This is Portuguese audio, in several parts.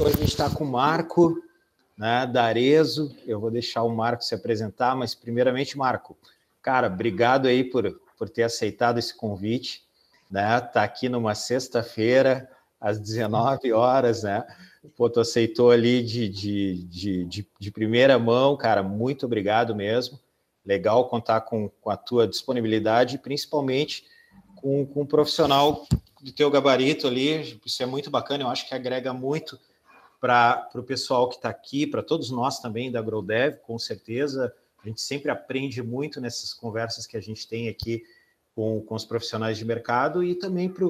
Hoje a gente está com o Marco, né, da Arezo. Eu vou deixar o Marco se apresentar, mas primeiramente, Marco, cara, obrigado aí por, por ter aceitado esse convite, né? Tá aqui numa sexta-feira, às 19 horas, né? Pô, tu aceitou ali de, de, de, de, de primeira mão, cara, muito obrigado mesmo. Legal contar com, com a tua disponibilidade, principalmente com, com um profissional do teu gabarito ali, isso é muito bacana, eu acho que agrega muito para o pessoal que está aqui, para todos nós também da GrowDev, com certeza. A gente sempre aprende muito nessas conversas que a gente tem aqui com, com os profissionais de mercado e também para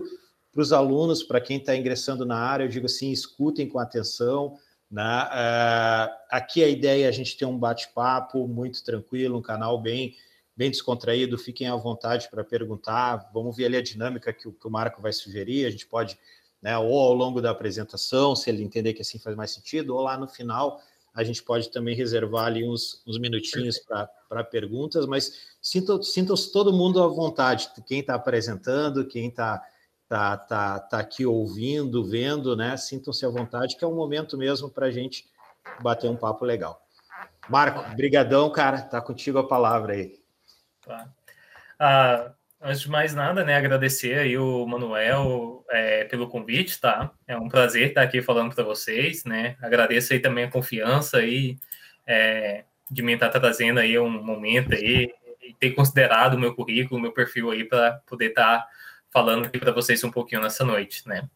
os alunos, para quem está ingressando na área, eu digo assim, escutem com atenção. Né? Uh, aqui a ideia é a gente ter um bate-papo muito tranquilo, um canal bem bem descontraído, fiquem à vontade para perguntar. Vamos ver ali a dinâmica que o, que o Marco vai sugerir. A gente pode, né, ou ao longo da apresentação, se ele entender que assim faz mais sentido, ou lá no final a gente pode também reservar ali uns, uns minutinhos para perguntas, mas sintam-se sintam todo mundo à vontade, quem está apresentando, quem está tá, tá, tá aqui ouvindo, vendo, né? Sintam-se à vontade, que é um momento mesmo para a gente bater um papo legal. Marco, brigadão, cara, tá contigo a palavra aí. Tá. Ah, antes de mais nada, né, agradecer aí o Manuel é, pelo convite, tá? É um prazer estar aqui falando para vocês, né? Agradeço aí também a confiança aí é, de mim estar trazendo aí um momento aí e ter considerado o meu currículo, meu perfil aí para poder estar falando aqui para vocês um pouquinho nessa noite, né?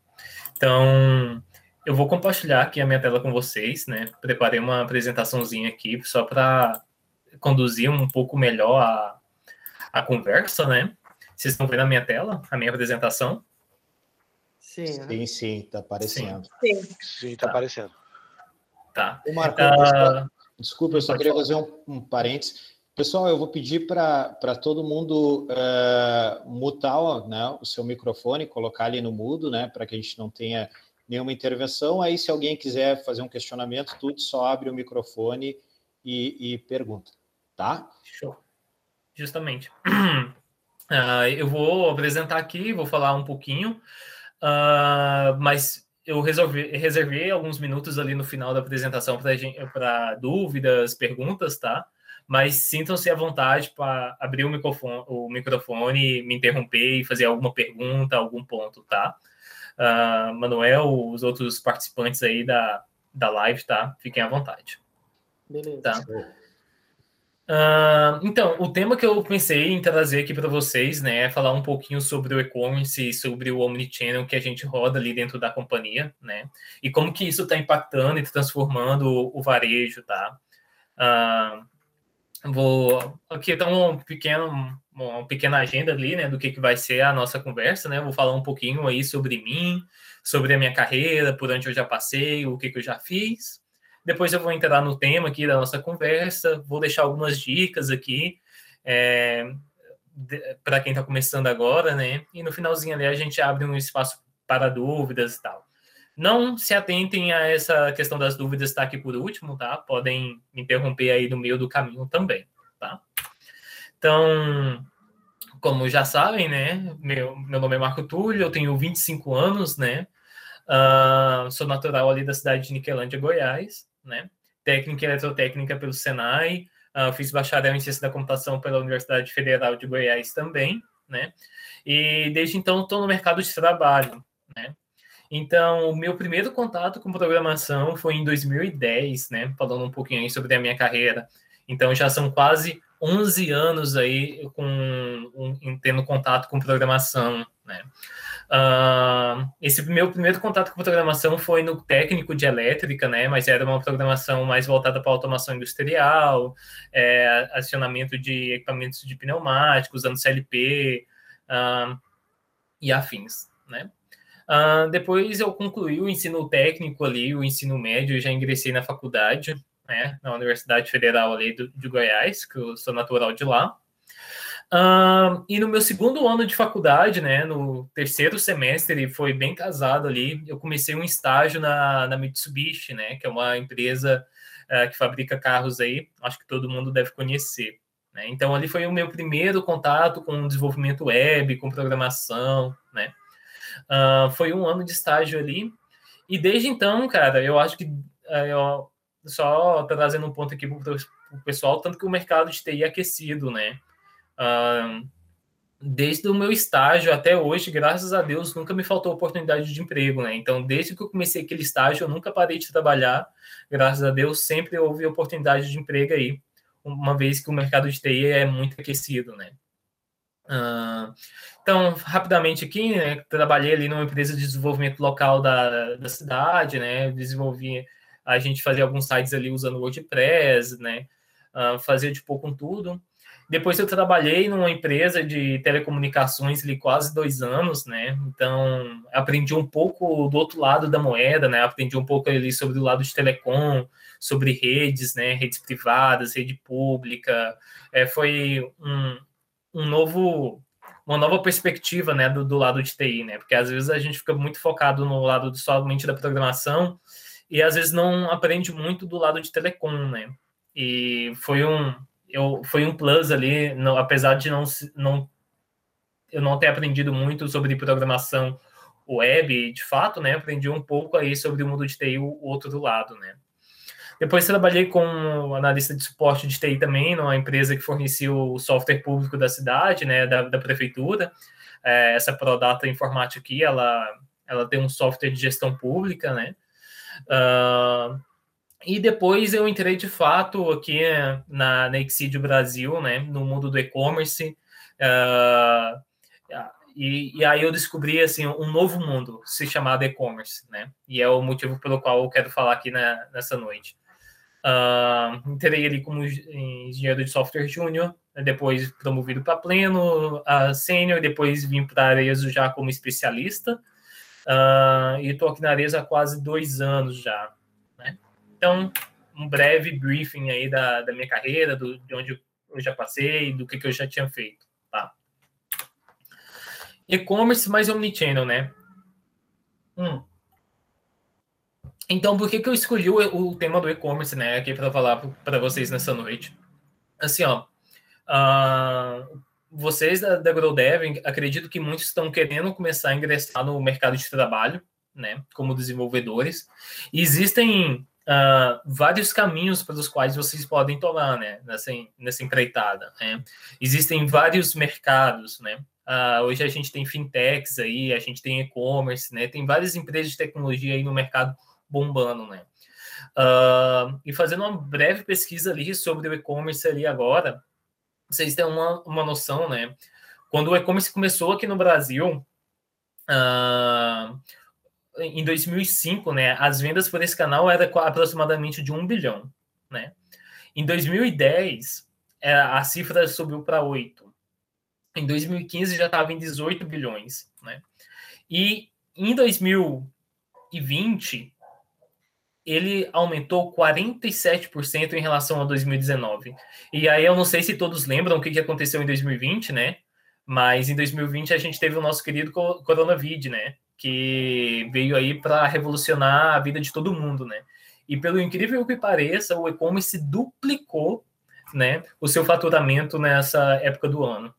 Então, eu vou compartilhar aqui a minha tela com vocês, né? Preparei uma apresentaçãozinha aqui só para conduzir um pouco melhor a, a conversa, né? Vocês estão vendo a minha tela, a minha apresentação? Sim, sim, sim, está aparecendo. Sim, sim, está tá. aparecendo. Tá. O Marco, uh... desculpa, eu só queria fazer um, um parênteses. Pessoal, eu vou pedir para todo mundo uh, mutar né, o seu microfone, colocar ali no mudo, né, para que a gente não tenha nenhuma intervenção. Aí, se alguém quiser fazer um questionamento, tudo só abre o microfone e, e pergunta, tá? Show justamente. Uh, eu vou apresentar aqui, vou falar um pouquinho, uh, mas eu resolvi, reservei alguns minutos ali no final da apresentação para dúvidas, perguntas, tá? Mas sintam-se à vontade para abrir o microfone, o microfone, me interromper e fazer alguma pergunta, algum ponto, tá? Uh, Manuel, os outros participantes aí da, da live, tá? Fiquem à vontade. Beleza. Tá? Uh, então, o tema que eu pensei em trazer aqui para vocês, né, é falar um pouquinho sobre o e-commerce, sobre o omnichannel que a gente roda ali dentro da companhia, né, e como que isso está impactando e transformando o, varejo, tá? Uh, vou aqui está um pequeno uma pequena agenda ali, né, do que, que vai ser a nossa conversa, né? Vou falar um pouquinho aí sobre mim, sobre a minha carreira, por onde eu já passei, o que, que eu já fiz, depois eu vou entrar no tema aqui da nossa conversa, vou deixar algumas dicas aqui é, para quem está começando agora, né? E no finalzinho ali a gente abre um espaço para dúvidas e tal. Não se atentem a essa questão das dúvidas estar tá aqui por último, tá? Podem me interromper aí no meio do caminho também, tá? Então, como já sabem, né? Meu, meu nome é Marco Túlio, eu tenho 25 anos, né? Uh, sou natural ali da cidade de Niquelândia, Goiás né? Técnica eletrotécnica pelo Senai, uh, fiz bacharel em ciência da computação pela Universidade Federal de Goiás também, né? E desde então estou no mercado de trabalho, né? Então, o meu primeiro contato com programação foi em 2010, né? Falando um pouquinho aí sobre a minha carreira. Então, já são quase 11 anos aí com um, tendo contato com programação, né? Uh, esse meu primeiro contato com programação foi no técnico de elétrica, né? Mas era uma programação mais voltada para automação industrial, é, acionamento de equipamentos de pneumáticos, usando CLP uh, e afins, né? Uh, depois eu concluí o ensino técnico ali, o ensino médio, já ingressei na faculdade, né? Na Universidade Federal ali do, de Goiás, que eu sou natural de lá. Uh, e no meu segundo ano de faculdade, né, no terceiro semestre, foi bem casado ali, eu comecei um estágio na, na Mitsubishi, né, que é uma empresa uh, que fabrica carros aí, acho que todo mundo deve conhecer. Né? Então, ali foi o meu primeiro contato com desenvolvimento web, com programação, né. Uh, foi um ano de estágio ali, E desde então, cara, eu acho que é, eu, só trazendo um ponto aqui para o pessoal, tanto que o mercado de TI é aquecido, né? Uh, desde o meu estágio até hoje, graças a Deus, nunca me faltou oportunidade de emprego, né? Então, desde que eu comecei aquele estágio, eu nunca parei de trabalhar. Graças a Deus, sempre houve oportunidade de emprego aí, uma vez que o mercado de TI é muito aquecido, né? Uh, então, rapidamente aqui, né, trabalhei ali numa empresa de desenvolvimento local da, da cidade, né? Desenvolvi, a gente fazia alguns sites ali usando WordPress, né? Uh, fazia de pouco com tudo. Depois eu trabalhei numa empresa de telecomunicações ali quase dois anos, né? Então aprendi um pouco do outro lado da moeda, né? Aprendi um pouco ali sobre o lado de telecom, sobre redes, né? Redes privadas, rede pública. É, foi um, um novo uma nova perspectiva, né, do, do lado de TI, né? Porque às vezes a gente fica muito focado no lado somente da programação e às vezes não aprende muito do lado de telecom, né? E foi um eu, foi um plus ali, não, apesar de não, não eu não ter aprendido muito sobre programação web, de fato, né? Aprendi um pouco aí sobre o mundo de TI, o outro do lado, né? Depois trabalhei com analista de suporte de TI também, numa empresa que fornecia o software público da cidade, né, da, da prefeitura. É, essa Prodata Informática aqui, ela, ela tem um software de gestão pública, né? Uh, e depois eu entrei de fato aqui na, na Exídio Brasil, né, no mundo do e-commerce. Uh, e, e, aí eu descobri assim um novo mundo se chamado e-commerce, né? E é o motivo pelo qual eu quero falar aqui na, nessa noite. Uh, entrei ali como engenheiro de software júnior, depois promovido para pleno, uh, sênior, depois vim para a já como especialista. Uh, e estou aqui na Arezo há quase dois anos já. Então, um breve briefing aí da, da minha carreira, do, de onde eu já passei, do que, que eu já tinha feito, tá? E-commerce mais omnichannel, né? Hum. Então, por que, que eu escolhi o, o tema do e-commerce, né, aqui para falar para vocês nessa noite? Assim, ó, uh, vocês da, da GrowDev, acredito que muitos estão querendo começar a ingressar no mercado de trabalho, né, como desenvolvedores. E existem uh, vários caminhos pelos quais vocês podem tomar, né, nessa, nessa empreitada. Né? Existem vários mercados, né? Uh, hoje a gente tem fintechs aí, a gente tem e-commerce, né? Tem várias empresas de tecnologia aí no mercado bombando, né? Uh, e fazendo uma breve pesquisa ali sobre o e-commerce ali agora, vocês têm uma, uma noção, né? Quando o e-commerce começou aqui no Brasil, uh, em 2005, né, as vendas por esse canal era aproximadamente de um bilhão, né? Em 2010, é, a cifra subiu para 8. Em 2015 já estava em 18 bilhões, né? E em 2020 ele aumentou 47% em relação a 2019. E aí eu não sei se todos lembram o que aconteceu em 2020, né? Mas em 2020 a gente teve o nosso querido coronavírus, né? que veio aí para revolucionar a vida de todo mundo, né? E pelo incrível que pareça, o e-commerce duplicou, né, o seu faturamento nessa época do ano.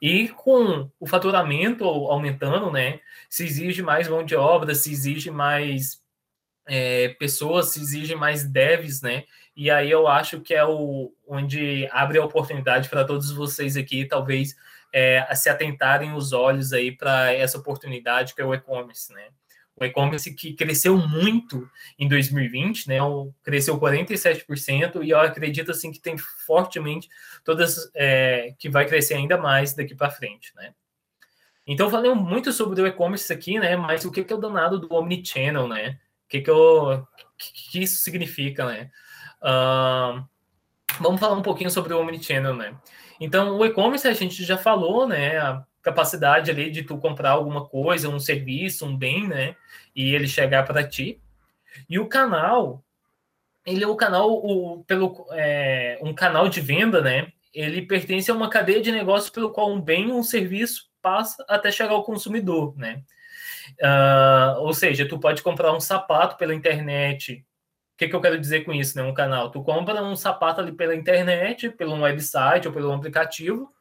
E com o faturamento aumentando, né, se exige mais mão de obra, se exige mais é, pessoas, se exige mais devs, né? E aí eu acho que é o onde abre a oportunidade para todos vocês aqui, talvez é, se atentarem os olhos aí para essa oportunidade que é o e-commerce, né? O e-commerce que cresceu muito em 2020, né? Cresceu 47% e eu acredito assim que tem fortemente todas é, que vai crescer ainda mais daqui para frente, né? Então falei muito sobre o e-commerce aqui, né? Mas o que é o danado do omnichannel, né? Que que, eu, que, isso significa, né? Uh, vamos falar um pouquinho sobre o omnichannel, né? Então, o e-commerce a gente já falou, né? A capacidade ali de tu comprar alguma coisa, um serviço, um bem, né? E ele chegar para ti. E o canal, ele é o canal, o, pelo, é, um canal de venda, né? Ele pertence a uma cadeia de negócios pelo qual um bem ou um serviço passa até chegar ao consumidor, né? Uh, ou seja, tu pode comprar um sapato pela internet o que, que eu quero dizer com isso, né? Um canal. Tu compra um sapato ali pela internet, pelo website ou pelo aplicativo,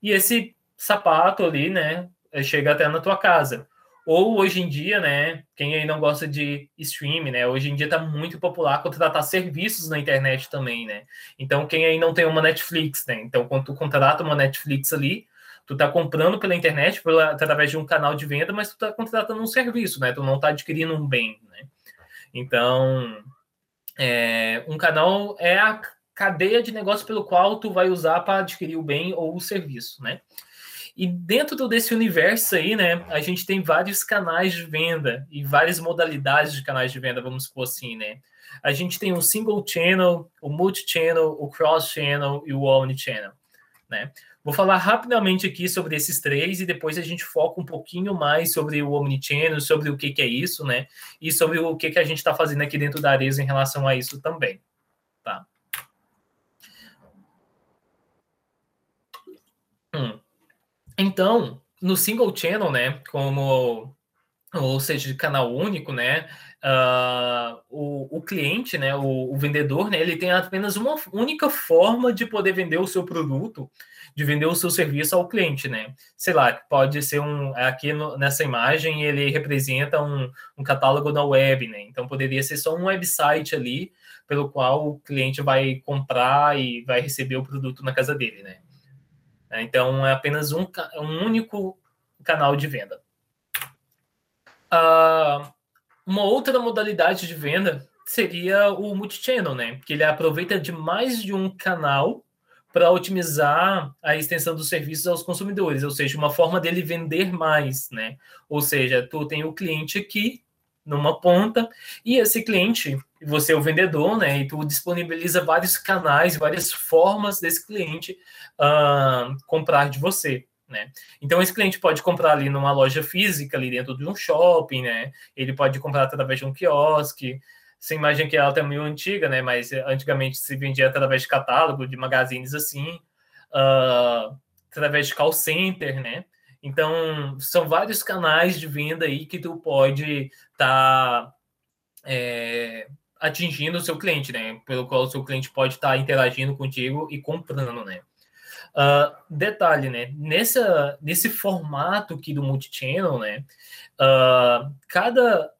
e esse sapato ali, né, chega até na tua casa. Ou hoje em dia, né, quem aí não gosta de streaming, né, hoje em dia está muito popular contratar serviços na internet também, né? Então, quem aí não tem uma Netflix, né? Então, quando tu contrata uma Netflix ali, tu tá comprando pela internet, pela, através de um canal de venda, mas tu tá contratando um serviço, né? Tu não tá adquirindo um bem, né? Então, é, um canal é a cadeia de negócio pelo qual tu vai usar para adquirir o bem ou o serviço, né? E dentro desse universo aí, né, a gente tem vários canais de venda e várias modalidades de canais de venda, vamos supor assim, né? A gente tem o single channel, o multi-channel, o cross-channel e o omni-channel, né? Vou falar rapidamente aqui sobre esses três e depois a gente foca um pouquinho mais sobre o Omnichannel, sobre o que, que é isso, né? E sobre o que, que a gente está fazendo aqui dentro da Arezzo em relação a isso também, tá? Hum. Então, no single channel, né, como ou seja, de canal único, né, uh, o, o cliente, né, o, o, vendedor, né, ele tem apenas uma única forma de poder vender o seu produto, de vender o seu serviço ao cliente, né? Sei lá, pode ser um aqui no, nessa imagem ele representa um, um catálogo da web, né? Então poderia ser só um website ali pelo qual o cliente vai comprar e vai receber o produto na casa dele, né? Então é apenas um, um único canal de venda. Uh, uma outra modalidade de venda seria o multichannel, né? Que ele aproveita de mais de um canal para otimizar a extensão dos serviços aos consumidores, ou seja, uma forma dele vender mais, né? Ou seja, tu tem o cliente aqui numa ponta e esse cliente, você é o vendedor, né? E tu disponibiliza vários canais, várias formas desse cliente uh, comprar de você. Né? Então esse cliente pode comprar ali numa loja física ali dentro de um shopping, né? Ele pode comprar através de um quiosque, essa imagem que ela é meio antiga, né? Mas antigamente se vendia através de catálogo, de magazines assim, uh, através de call center, né? Então, são vários canais de venda aí que tu pode estar tá, é, atingindo o seu cliente, né? Pelo qual o seu cliente pode estar tá interagindo contigo e comprando, né? Uh, detalhe, né? Nessa, nesse formato aqui do multichannel, né? Uh, cada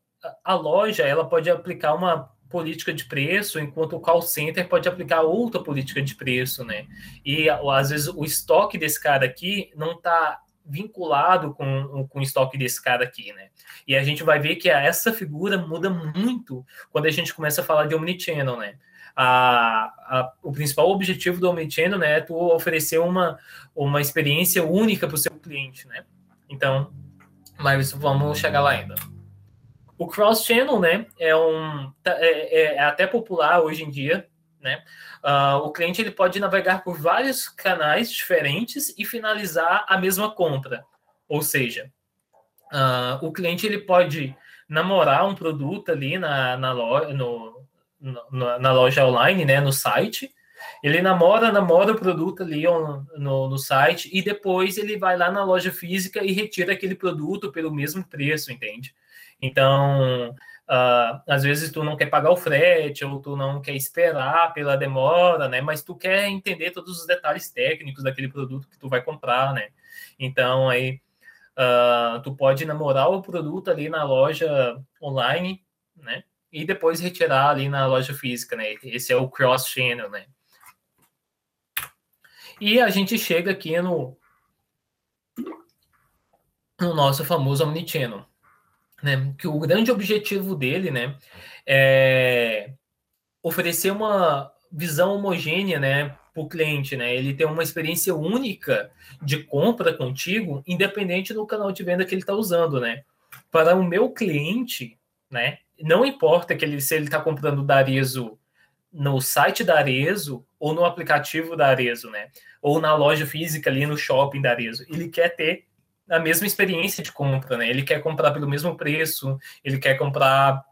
a loja ela pode aplicar uma política de preço, enquanto o call center pode aplicar outra política de preço, né? E às vezes o estoque desse cara aqui não está vinculado com, com o estoque desse cara aqui, né? E a gente vai ver que essa figura muda muito quando a gente começa a falar de omnichannel, né? A, a, o principal objetivo do omnichannel né, é tu oferecer uma, uma experiência única para o seu cliente, né? Então, mas vamos chegar lá ainda. O cross-channel, né, é, um, tá, é, é, é, até popular hoje em dia, né? Uh, o cliente ele pode navegar por vários canais diferentes e finalizar a mesma compra. Ou seja, uh, o cliente ele pode namorar um produto ali na, na, loja, no, no, na loja online, né, no site. Ele namora, namora o produto ali no, no site e depois ele vai lá na loja física e retira aquele produto pelo mesmo preço, entende? Então, uh, às vezes tu não quer pagar o frete ou tu não quer esperar pela demora, né? Mas tu quer entender todos os detalhes técnicos daquele produto que tu vai comprar, né? Então, aí uh, tu pode namorar o produto ali na loja online, né? E depois retirar ali na loja física, né? Esse é o cross-channel, né? E a gente chega aqui no, no nosso famoso omnichannel né, que o grande objetivo dele, né, é oferecer uma visão homogênea, né, para o cliente, né, ele ter uma experiência única de compra contigo, independente do canal de venda que ele está usando, né. Para o meu cliente, né, não importa que ele se ele está comprando da Arezo no site da Arezo ou no aplicativo da Arezo, né, ou na loja física ali no shopping da Arezo, ele quer ter a mesma experiência de compra, né? Ele quer comprar pelo mesmo preço, ele quer comprar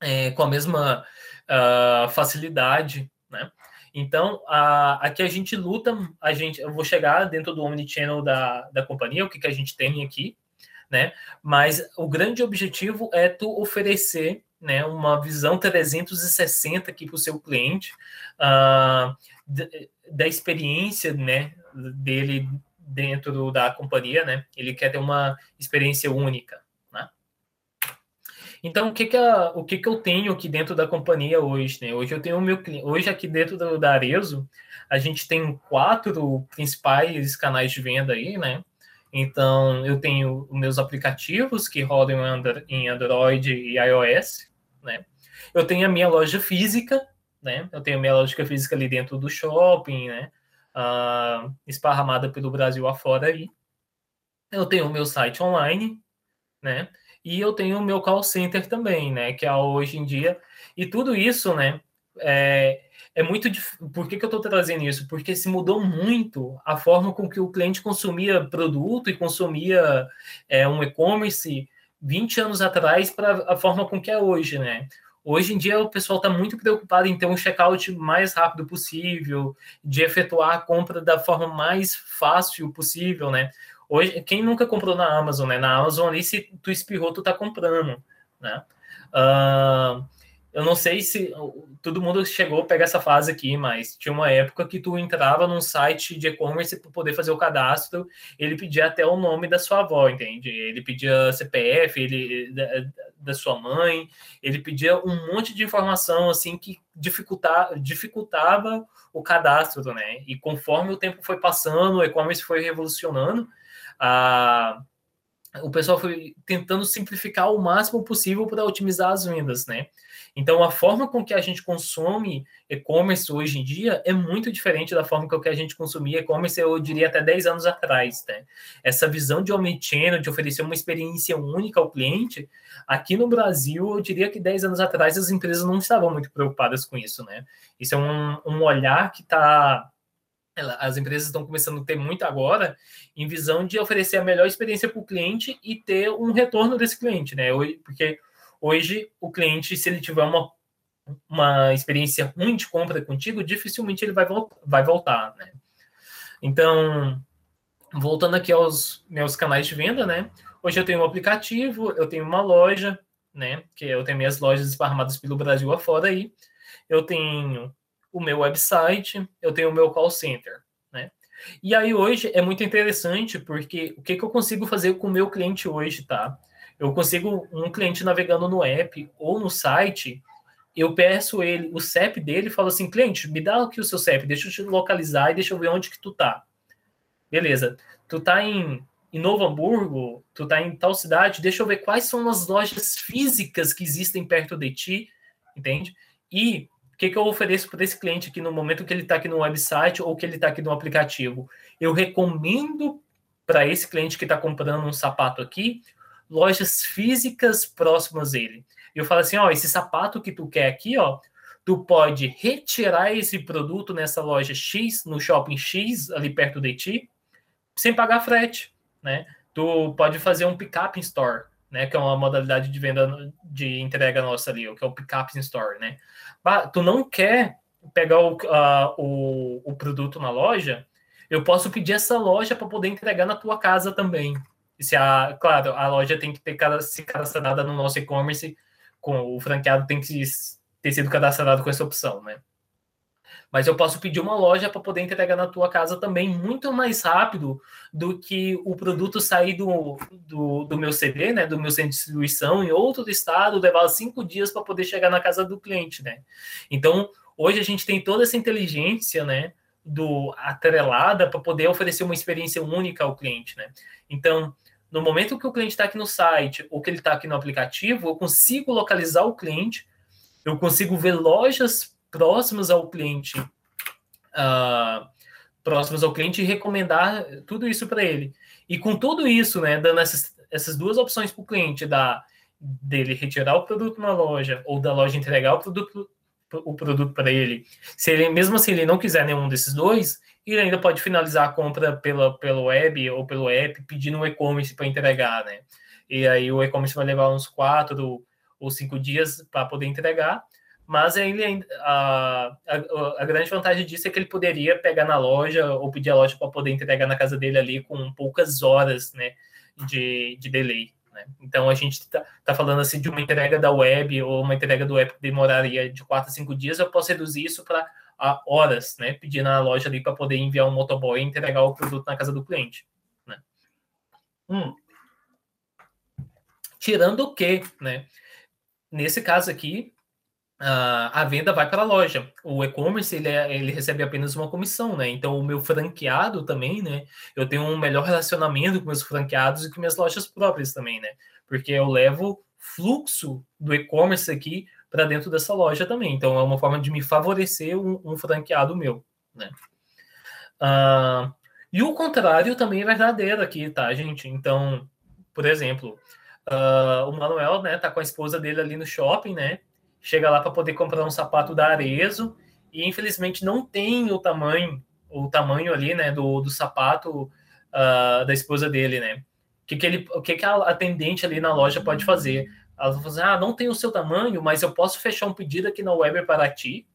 é, com a mesma uh, facilidade, né? Então, a, aqui a gente luta, a gente, eu vou chegar dentro do Omnichannel da, da companhia, o que, que a gente tem aqui, né? Mas o grande objetivo é tu oferecer né, uma visão 360 aqui para o seu cliente, uh, da experiência né, dele dentro da companhia, né? Ele quer ter uma experiência única, né? Então, o que que, a, o que que eu tenho aqui dentro da companhia hoje, né? Hoje eu tenho o meu hoje aqui dentro do, da Arezo, a gente tem quatro principais canais de venda aí, né? Então, eu tenho meus aplicativos que rodam em Android e iOS, né? Eu tenho a minha loja física, né? Eu tenho a minha loja física ali dentro do shopping, né? Esparramada pelo Brasil afora aí. Eu tenho o meu site online, né? E eu tenho o meu call center também, né? Que é hoje em dia. E tudo isso, né? É, é muito. Por que, que eu estou trazendo isso? Porque se mudou muito a forma com que o cliente consumia produto e consumia é, um e-commerce 20 anos atrás para a forma com que é hoje, né? Hoje em dia o pessoal está muito preocupado em ter um checkout mais rápido possível, de efetuar a compra da forma mais fácil possível, né? Hoje, quem nunca comprou na Amazon, né? Na Amazon ali, se tu espirrou, tu tá comprando, né? Uh, eu não sei se todo mundo chegou a pegar essa fase aqui, mas tinha uma época que tu entrava num site de e-commerce para poder fazer o cadastro, ele pedia até o nome da sua avó, entende? Ele pedia CPF, ele da, da sua mãe, ele pedia um monte de informação assim que dificultava, dificultava o cadastro, né? E conforme o tempo foi passando, o e-commerce foi revolucionando, a o pessoal foi tentando simplificar o máximo possível para otimizar as vendas, né? Então, a forma com que a gente consome e-commerce hoje em dia é muito diferente da forma com que a gente consumia e-commerce, eu diria, até 10 anos atrás, né? Essa visão de omnichannel, de oferecer uma experiência única ao cliente, aqui no Brasil, eu diria que 10 anos atrás as empresas não estavam muito preocupadas com isso, né? Isso é um, um olhar que está as empresas estão começando a ter muito agora em visão de oferecer a melhor experiência para o cliente e ter um retorno desse cliente, né? Porque hoje o cliente, se ele tiver uma, uma experiência ruim de compra contigo, dificilmente ele vai, vai voltar, né? Então, voltando aqui aos meus canais de venda, né? Hoje eu tenho um aplicativo, eu tenho uma loja, né? Que eu tenho minhas lojas esparramadas pelo Brasil afora aí. Eu tenho o meu website, eu tenho o meu call center, né? E aí hoje é muito interessante porque o que, que eu consigo fazer com o meu cliente hoje, tá? Eu consigo um cliente navegando no app ou no site, eu peço ele o CEP dele falo assim, cliente, me dá aqui o seu CEP, deixa eu te localizar e deixa eu ver onde que tu tá. Beleza. Tu tá em, em Novo Hamburgo, tu tá em tal cidade, deixa eu ver quais são as lojas físicas que existem perto de ti, entende? E que, que eu ofereço para esse cliente aqui no momento que ele está aqui no website ou que ele está aqui no aplicativo? Eu recomendo para esse cliente que está comprando um sapato aqui lojas físicas próximas dele. Eu falo assim, ó, esse sapato que tu quer aqui, ó, tu pode retirar esse produto nessa loja X, no shopping X, ali perto de ti, sem pagar frete, né? Tu pode fazer um pick-up in store, né? Que é uma modalidade de venda de entrega nossa ali, que é o pick-up in store, né? tu não quer pegar o, uh, o, o produto na loja, eu posso pedir essa loja para poder entregar na tua casa também. Se a, claro, a loja tem que ter se cadastrada no nosso e-commerce, com o franqueado tem que ter sido cadastrado com essa opção, né? mas eu posso pedir uma loja para poder entregar na tua casa também muito mais rápido do que o produto sair do, do, do meu CD, né, do meu centro de distribuição em outro estado, levar cinco dias para poder chegar na casa do cliente, né? Então, hoje a gente tem toda essa inteligência, né, do atrelada para poder oferecer uma experiência única ao cliente, né? Então, no momento que o cliente está aqui no site ou que ele está aqui no aplicativo, eu consigo localizar o cliente, eu consigo ver lojas próximos ao cliente, uh, próximos ao cliente e recomendar tudo isso para ele. E com tudo isso, né, dando essas, essas duas opções para o cliente, da dele retirar o produto na loja ou da loja entregar o produto o produto para ele. Se ele mesmo assim ele não quiser nenhum desses dois, ele ainda pode finalizar a compra pela pelo web ou pelo app pedindo o e-commerce para entregar, né? E aí o e-commerce vai levar uns quatro ou cinco dias para poder entregar mas ele a, a, a, grande vantagem disso é que ele poderia pegar na loja ou pedir a loja para poder entregar na casa dele ali com poucas horas né, de, de delay. Né? Então a gente está tá falando assim de uma entrega da web ou uma entrega do app que demoraria de 4 a 5 dias, eu posso reduzir isso para horas, né? Pedir na loja ali para poder enviar um motoboy e entregar o produto na casa do cliente. Né? Hum. Tirando o que, né? nesse caso aqui, a venda vai para a loja. O e-commerce ele, é, ele recebe apenas uma comissão, né? Então o meu franqueado também, né? Eu tenho um melhor relacionamento com meus franqueados e com minhas lojas próprias também, né? Porque eu levo fluxo do e-commerce aqui para dentro dessa loja também. Então é uma forma de me favorecer um, um franqueado meu, né? Uh, e o contrário também é verdadeiro aqui, tá, gente? Então, por exemplo, uh, o Manuel, né, tá com a esposa dele ali no shopping, né? Chega lá para poder comprar um sapato da Arezo e infelizmente não tem o tamanho, o tamanho ali, né, do, do sapato uh, da esposa dele, né? O que, que, ele, o que, que a atendente ali na loja pode fazer? Ela vai fazer, ah, não tem o seu tamanho, mas eu posso fechar um pedido aqui na web para ti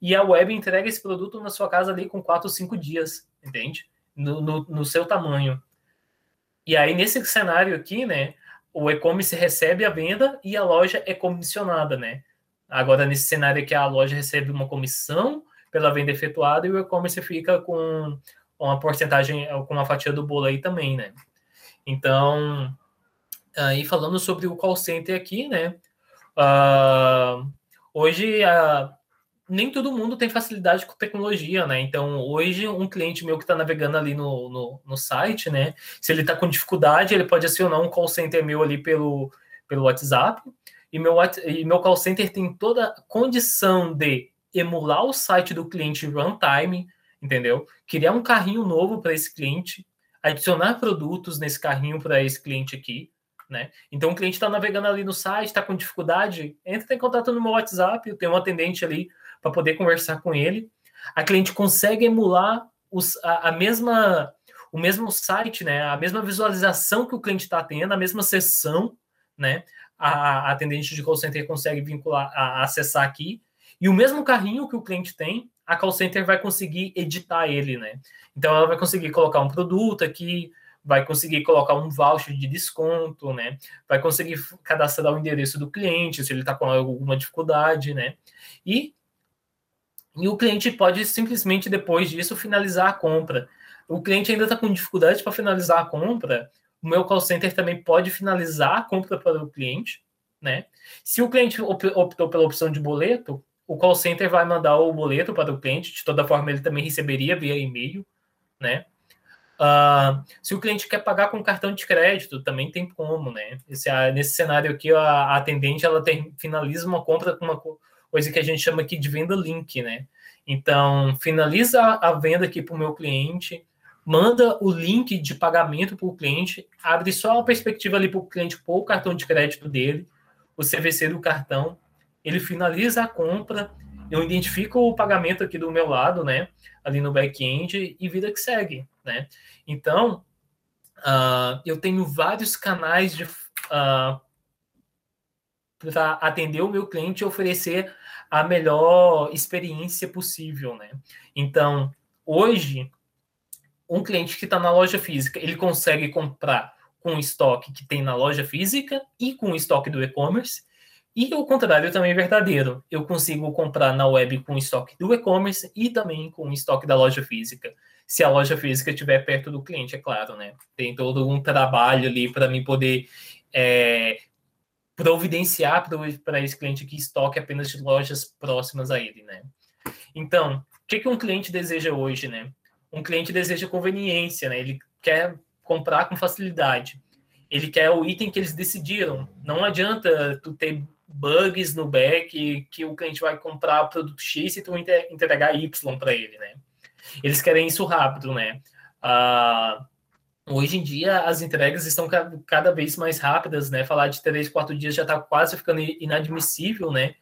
e a web entrega esse produto na sua casa ali com quatro ou cinco dias, entende? No, no, no seu tamanho. E aí, nesse cenário aqui, né, o e-commerce recebe a venda e a loja é comissionada, né? Agora, nesse cenário aqui, a loja recebe uma comissão pela venda efetuada e o e-commerce fica com uma porcentagem, com uma fatia do bolo aí também, né? Então, aí falando sobre o call center aqui, né? Uh, hoje, uh, nem todo mundo tem facilidade com tecnologia, né? Então, hoje, um cliente meu que está navegando ali no, no, no, site, né? Se ele está com dificuldade, ele pode acionar um call center meu ali pelo, pelo WhatsApp. E meu, e meu call center tem toda a condição de emular o site do cliente runtime, entendeu? Criar um carrinho novo para esse cliente, adicionar produtos nesse carrinho para esse cliente aqui, né? Então o cliente está navegando ali no site, está com dificuldade, entra em contato no meu WhatsApp, eu tenho um atendente ali para poder conversar com ele. A cliente consegue emular os, a, a, mesma o mesmo site, né? A mesma visualização que o cliente está tendo, a mesma sessão, né? A, a atendente de call center consegue vincular, a, acessar aqui. E o mesmo carrinho que o cliente tem, a call center vai conseguir editar ele, né? Então ela vai conseguir colocar um produto aqui, vai conseguir colocar um voucher de desconto, né? Vai conseguir cadastrar o endereço do cliente se ele está com alguma dificuldade, né? E e o cliente pode simplesmente, depois disso, finalizar a compra. O cliente ainda está com dificuldade para finalizar a compra. O meu call center também pode finalizar a compra para o cliente. Né? Se o cliente optou pela opção de boleto, o call center vai mandar o boleto para o cliente. De toda forma, ele também receberia via e-mail. Né? Uh, se o cliente quer pagar com cartão de crédito, também tem como, né? Esse, nesse cenário aqui, a, a atendente ela tem, finaliza uma compra com uma coisa que a gente chama aqui de venda link, né? Então, finaliza a venda aqui para o meu cliente, manda o link de pagamento para o cliente, abre só a perspectiva ali para o cliente pôr o cartão de crédito dele, o CVC do cartão, ele finaliza a compra, eu identifico o pagamento aqui do meu lado, né? Ali no back-end e vida que segue, né? Então, uh, eu tenho vários canais de uh, para atender o meu cliente e oferecer a melhor experiência possível, né? Então, hoje, um cliente que está na loja física, ele consegue comprar com o estoque que tem na loja física e com o estoque do e-commerce. E o contrário também é verdadeiro. Eu consigo comprar na web com estoque do e-commerce e também com estoque da loja física. Se a loja física estiver perto do cliente, é claro, né? Tem todo um trabalho ali para mim poder é, providenciar para esse cliente que estoque apenas de lojas próximas a ele, né? Então, o que, que um cliente deseja hoje, né? Um cliente deseja conveniência, né? Ele quer comprar com facilidade. Ele quer o item que eles decidiram. Não adianta tu ter bugs no back que o cliente vai comprar produto X e tu entregar Y para ele, né? Eles querem isso rápido, né? Uh, Hoje em dia, as entregas estão cada vez mais rápidas, né? Falar de três, quatro dias já está quase ficando inadmissível, né?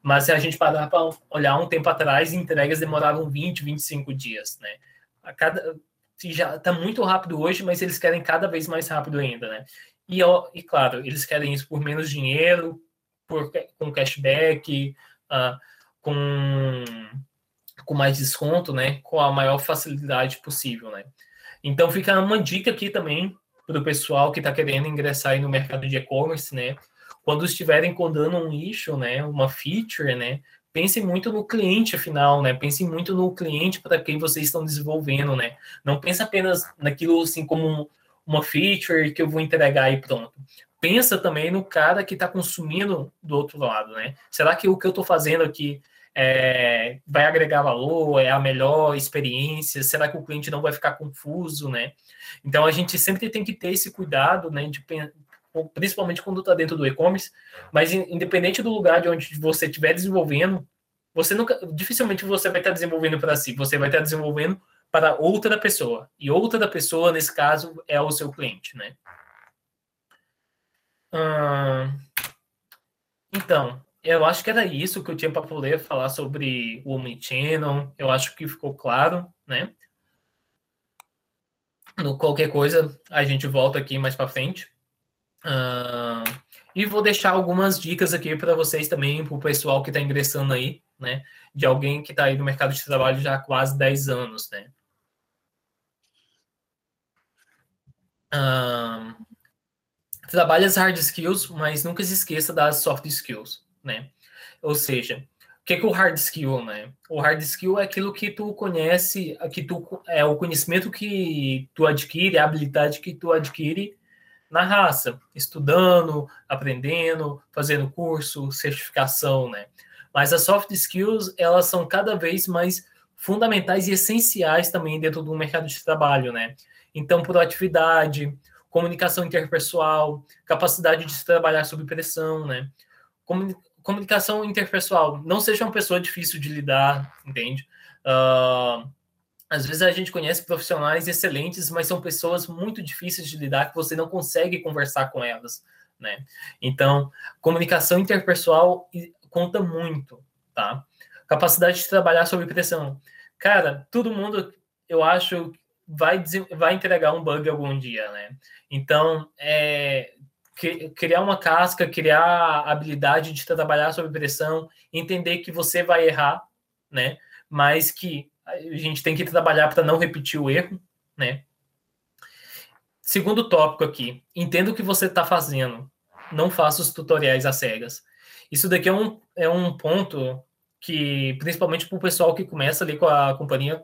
Mas se a gente parar para olhar um tempo atrás, entregas demoravam 20, 25 dias, né? A cada, já está muito rápido hoje, mas eles querem cada vez mais rápido ainda, né? E, e claro, eles querem isso por menos dinheiro, por, com cashback, uh, com, com mais desconto, né? Com a maior facilidade possível, né? Então fica uma dica aqui também para o pessoal que está querendo ingressar no mercado de e-commerce, né? Quando estiverem codando um nicho, né, uma feature, né, pense muito no cliente final, né? Pense muito no cliente para quem vocês estão desenvolvendo, né? Não pense apenas naquilo assim como uma feature que eu vou entregar e pronto. Pensa também no cara que está consumindo do outro lado, né? Será que o que eu estou fazendo aqui é, vai agregar valor, é a melhor experiência? Será que o cliente não vai ficar confuso, né? Então a gente sempre tem que ter esse cuidado, né? De, principalmente quando está dentro do e-commerce, mas independente do lugar de onde você estiver desenvolvendo, você nunca, dificilmente você vai estar desenvolvendo para si, você vai estar desenvolvendo para outra pessoa. E outra pessoa, nesse caso, é o seu cliente, né? Então, eu acho que era isso que eu tinha para poder falar sobre o Omnichannel. Eu acho que ficou claro, né? No qualquer coisa, a gente volta aqui mais para frente. Uh, e vou deixar algumas dicas aqui para vocês também, para o pessoal que está ingressando aí, né? De alguém que está aí no mercado de trabalho já há quase 10 anos, né? Trabalhe as hard skills, mas nunca se esqueça das soft skills, né? Ou seja, o que é, que o hard skill, né? O hard skill é aquilo que tu conhece, que tu é o conhecimento que tu adquire, a habilidade que tu adquire na raça, estudando, aprendendo, fazendo curso, certificação, né? Mas as soft skills, elas são cada vez mais fundamentais e essenciais também dentro do mercado de trabalho, né? Então, proatividade, comunicação interpessoal, capacidade de se trabalhar sob pressão, né? Comunicação interpessoal, não seja uma pessoa difícil de lidar, entende? Uh, às vezes a gente conhece profissionais excelentes, mas são pessoas muito difíceis de lidar que você não consegue conversar com elas, né? Então, comunicação interpessoal conta muito, tá? Capacidade de trabalhar sob pressão. Cara, todo mundo, eu acho, vai, vai entregar um bug algum dia, né? Então, é, criar uma casca, criar a habilidade de trabalhar sob pressão, entender que você vai errar, né? Mas que a gente tem que trabalhar para não repetir o erro, né? Segundo tópico aqui, entenda o que você está fazendo. Não faça os tutoriais às cegas. Isso daqui é um, é um ponto que, principalmente para o pessoal que começa ali com a companhia,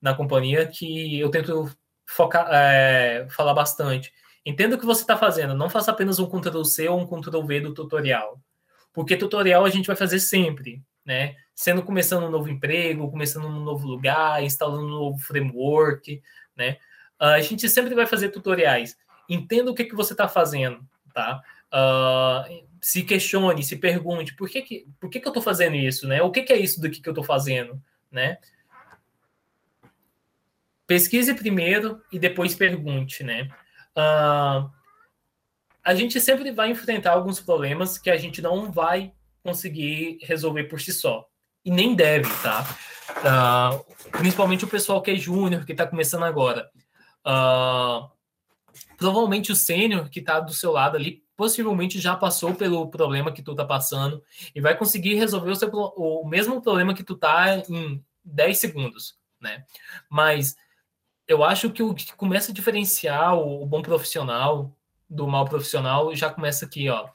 na companhia, que eu tento focar, é, falar bastante. Entenda o que você está fazendo. Não faça apenas um Ctrl C ou um Ctrl V do tutorial. Porque tutorial a gente vai fazer sempre né? Sendo começando um novo emprego, começando um novo lugar, instalando um novo framework, né? A gente sempre vai fazer tutoriais. Entenda o que, que você está fazendo, tá? Uh, se questione, se pergunte, por que, que, por que, que eu estou fazendo isso, né? O que, que é isso do que, que eu estou fazendo, né? Pesquise primeiro e depois pergunte, né? Uh, a gente sempre vai enfrentar alguns problemas que a gente não vai conseguir resolver por si só. E nem deve, tá? Uh, principalmente o pessoal que é júnior, que está começando agora. Uh, provavelmente o sênior que está do seu lado ali, possivelmente já passou pelo problema que tu está passando e vai conseguir resolver o, seu, o mesmo problema que tu tá em 10 segundos, né? Mas eu acho que o que começa a diferenciar o, bom profissional do mal profissional já começa aqui, ó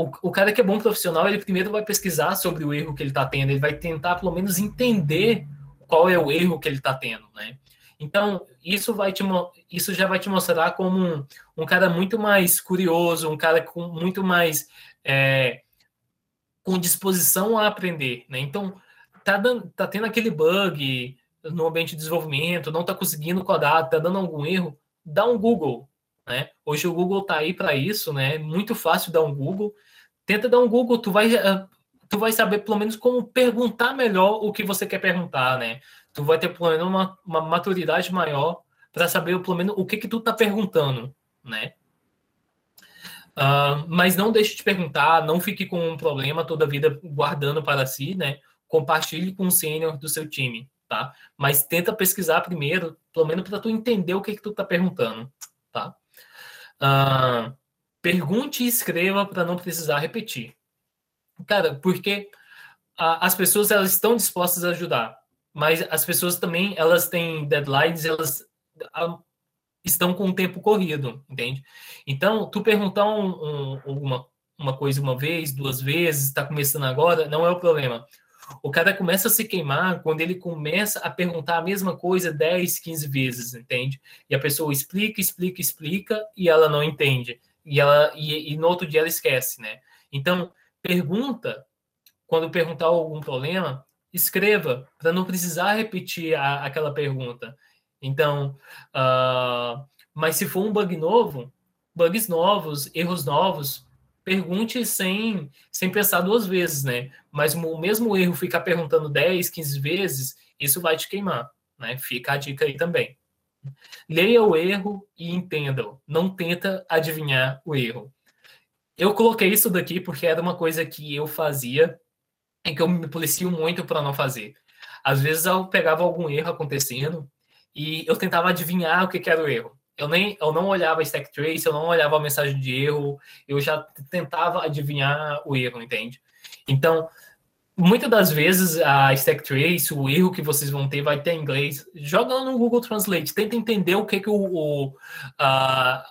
o, o cara que é bom profissional, ele primeiro vai pesquisar sobre o erro que ele está tendo, ele vai tentar pelo menos entender qual é o erro que ele está tendo, né? Então, isso, vai te, isso já vai te mostrar como um, um cara muito mais curioso, um cara com muito mais é, com disposição a aprender, né? Então, tá, dando, tá tendo aquele bug no ambiente de desenvolvimento, não tá conseguindo codar, tá dando algum erro, dá um Google, né? Hoje o Google tá aí para isso, né? Muito fácil dar um Google tenta dar um Google, tu vai, eh, tu vai saber pelo menos como perguntar melhor o que você quer perguntar, né? Tu vai ter pelo menos uma, uma maturidade maior para saber pelo menos o que que tu tá perguntando, né? Uh, mas não deixe de perguntar, não fique com um problema toda a vida guardando para si, né? Compartilhe com o sênior do seu time, tá? Mas tenta pesquisar primeiro, pelo menos para tu entender o que que tu tá perguntando, tá? Uh, Pergunte e escreva para não precisar repetir. Cara, porque a, as pessoas elas estão dispostas a ajudar, mas as pessoas também elas têm deadlines, elas a, estão com o tempo corrido, entende? Então, tu perguntar um, um, uma, uma coisa uma vez, duas vezes, está começando agora, não é o problema. O cara começa a se queimar quando ele começa a perguntar a mesma coisa 10, 15 vezes, entende? E a pessoa explica, explica, explica e ela não entende e ela e, e no outro dia ela esquece, né? Então pergunta quando perguntar algum problema, escreva para não precisar repetir a, aquela pergunta. Então, uh, mas se for um bug novo, bugs novos, erros novos, pergunte sem, sem pensar duas vezes, né? Mas o mesmo erro ficar perguntando 10, 15 vezes, isso vai te queimar, né? Fica a dica aí também. Leia o erro e entenda-o. Não tenta adivinhar o erro. Eu coloquei isso daqui porque era uma coisa que eu fazia e que eu me policio muito para não fazer. Às vezes eu pegava algum erro acontecendo e eu tentava adivinhar o que, que era o erro. Eu nem eu não olhava stack trace, eu não olhava a mensagem de erro, eu já tentava adivinhar o erro, entende? Então, muitas das vezes a stack trace, o erro que vocês vão ter vai ter em inglês. Joga no Google Translate, tenta entender o que que o, o,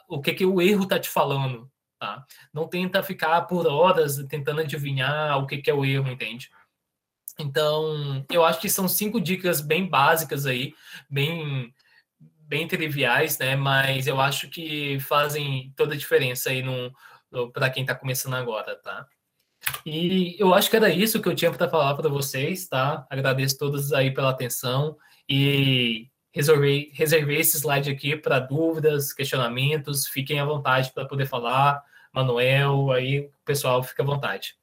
o que que o erro está te falando, tá? Não tenta ficar por horas tentando adivinhar o que que é o erro, entende? Então, eu acho que são cinco dicas bem básicas aí, bem bem triviais, né? Mas eu acho que fazem toda a diferença aí para quem está começando agora, tá? E eu acho que era isso que eu tinha para falar para vocês, tá? Agradeço todos aí pela atenção e reservei, reservei esse slide aqui para dúvidas, questionamentos. Fiquem à vontade para poder falar. Manuel, aí pessoal fica à vontade.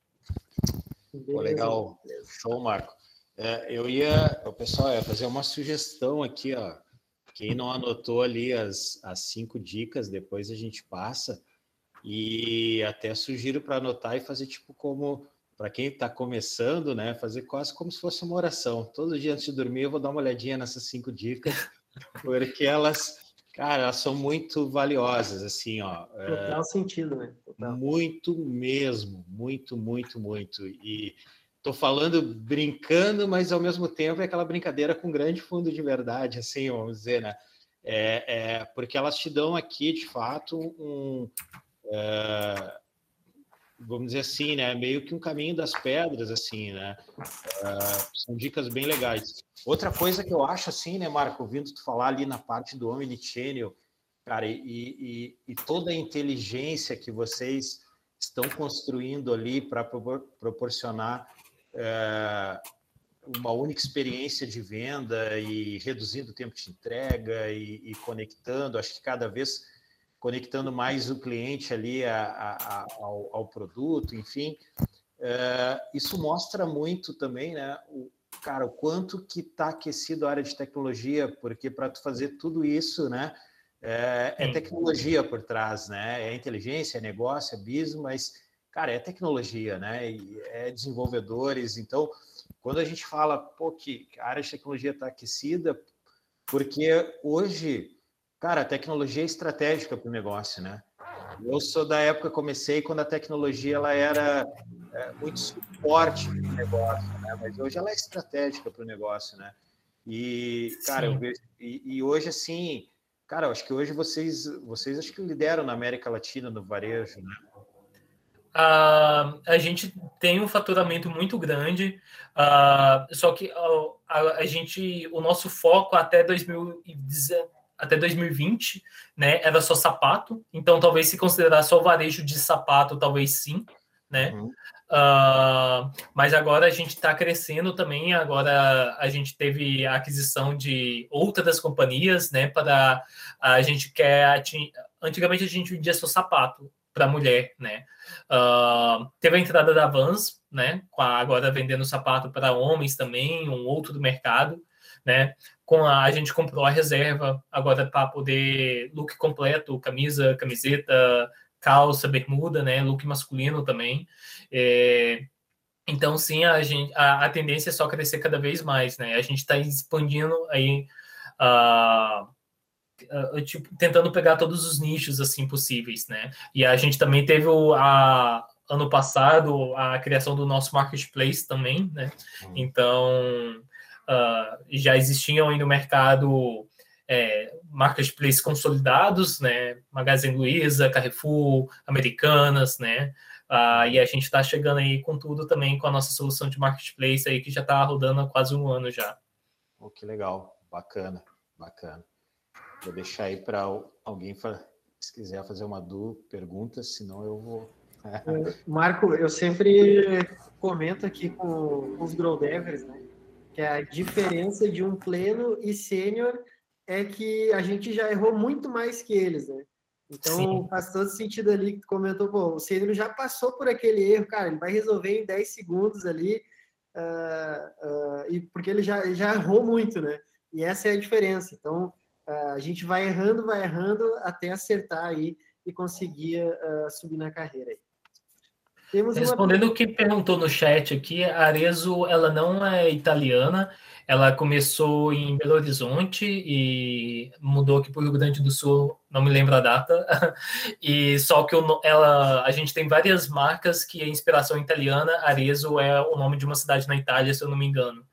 Legal, show, Marco. É, eu ia, o pessoal ia fazer uma sugestão aqui, ó. Quem não anotou ali as, as cinco dicas, depois a gente passa. E até sugiro para anotar e fazer tipo como para quem está começando, né? Fazer quase como se fosse uma oração. Todo dia antes de dormir eu vou dar uma olhadinha nessas cinco dicas, porque elas, cara, elas são muito valiosas, assim, ó. Total é, sentido, né? Total. Muito mesmo, muito, muito, muito. E Estou falando brincando, mas ao mesmo tempo é aquela brincadeira com grande fundo de verdade, assim, vamos dizer, né? É, é porque elas te dão aqui, de fato, um, é, vamos dizer assim, né? Meio que um caminho das pedras, assim, né? É, são dicas bem legais. Outra coisa que eu acho, assim, né, Marco, ouvindo tu falar ali na parte do Omnichannel, cara, e, e, e toda a inteligência que vocês estão construindo ali para proporcionar é, uma única experiência de venda e reduzindo o tempo de entrega e, e, conectando, acho que cada vez conectando mais o cliente ali a, a, a, ao, ao, produto, enfim, é, isso mostra muito também, né, o, cara, o quanto que está aquecido a área de tecnologia, porque para tu fazer tudo isso, né, é, é, tecnologia por trás, né, é inteligência, é negócio, é business, mas cara, é tecnologia, né? E é desenvolvedores. Então, quando a gente fala, pô, que a área de tecnologia está aquecida, porque hoje, cara, a tecnologia é estratégica para o negócio, né? Eu sou da época, comecei quando a tecnologia ela era é, muito suporte para o negócio, né? Mas hoje ela é estratégica para o negócio, né? E, cara, eu vejo, e, e, hoje, assim, cara, eu acho que hoje vocês, vocês acho que lideram na América Latina no varejo, né? Uh, a gente tem um faturamento muito grande, uh, só que uh, a, a, gente, o nosso foco até, 2010, até 2020 né, era só sapato, então talvez se considerar só varejo de sapato, talvez sim, né? Uhum. Uh, mas agora a gente está crescendo também. Agora a gente teve a aquisição de outras companhias, né? Para a gente quer. Antigamente a gente vendia só sapato para mulher, né? Uh, teve a entrada da Vans, né? agora vendendo sapato para homens também, um outro do mercado, né? Com a, a gente comprou a reserva agora para poder look completo, camisa, camiseta, calça, bermuda, né? Look masculino também. É, então, sim, a, gente, a, a, tendência é só crescer cada vez mais, né? A gente está expandindo aí. Uh, uh, tipo, tentando pegar todos os nichos assim possíveis, né? E a gente também teve o, a, ano passado a criação do nosso marketplace também, né? Uhum. Então uh, já existiam aí no mercado é, marketplace consolidados, né? Magazine Luiza, Carrefour, Americanas, né? Uh, e a gente está chegando aí com tudo também com a nossa solução de marketplace aí que já está rodando há quase um ano já. Oh, que legal, bacana, bacana. Vou deixar aí para alguém se quiser fazer uma dúvida, pergunta, senão eu vou. Marco, eu sempre comento aqui com, com os grow devers, né? Que a diferença de um pleno e sênior é que a gente já errou muito mais que eles, né? Então Sim. faz todo sentido ali que tu comentou, pô, o sênior já passou por aquele erro, cara, ele vai resolver em 10 segundos ali, uh, uh, e porque ele já, já errou muito, né? E essa é a diferença. Então, a gente vai errando, vai errando até acertar aí e conseguir subir na carreira aí. Temos Respondendo uma... o que perguntou no chat aqui, a Arezzo, ela não é italiana, ela começou em Belo Horizonte e mudou aqui para o Rio Grande do Sul, não me lembro a data. E só que ela, a gente tem várias marcas que a inspiração italiana, Arezzo é o nome de uma cidade na Itália, se eu não me engano.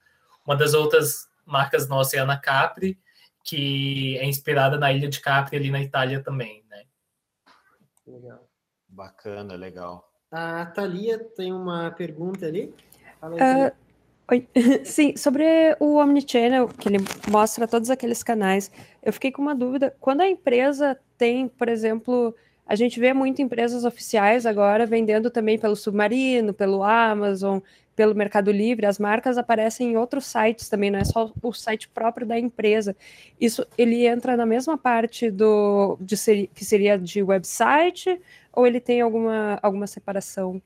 Uma das outras marcas nossas é a Ana Capri, que é inspirada na ilha de Capri ali na Itália também, né? Legal. Bacana, legal. A Thalia tem uma pergunta ali. Uh, oi. Sim, sobre o Omnichannel, que ele mostra todos aqueles canais, eu fiquei com uma dúvida. Quando a empresa tem, por exemplo, a gente vê muito empresas oficiais agora vendendo também pelo Submarino, pelo Amazon, pelo Mercado Livre, as marcas aparecem em outros sites também, não é só o site próprio da empresa. Isso ele entra na mesma parte do de ser, que seria de website ou ele tem alguma, alguma separação?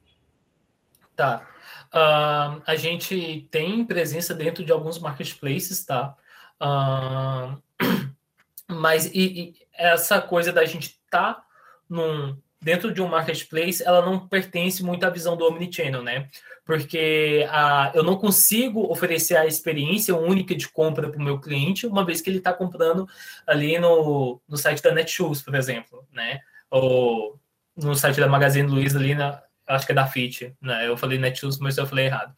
Tá. Uh, a gente tem presença dentro de alguns marketplaces, tá? Uh, mas e, e essa coisa da gente tá num, dentro de um marketplace, ela não pertence muito à visão do omnichannel, né? Porque a, eu não consigo oferecer a experiência única de compra para o meu cliente, uma vez que ele está comprando ali no, no site da Netshoes, por exemplo, né? Ou no site da Magazine Luiza ali, na, acho que é da Fit, né? Eu falei Netshoes, mas eu falei errado.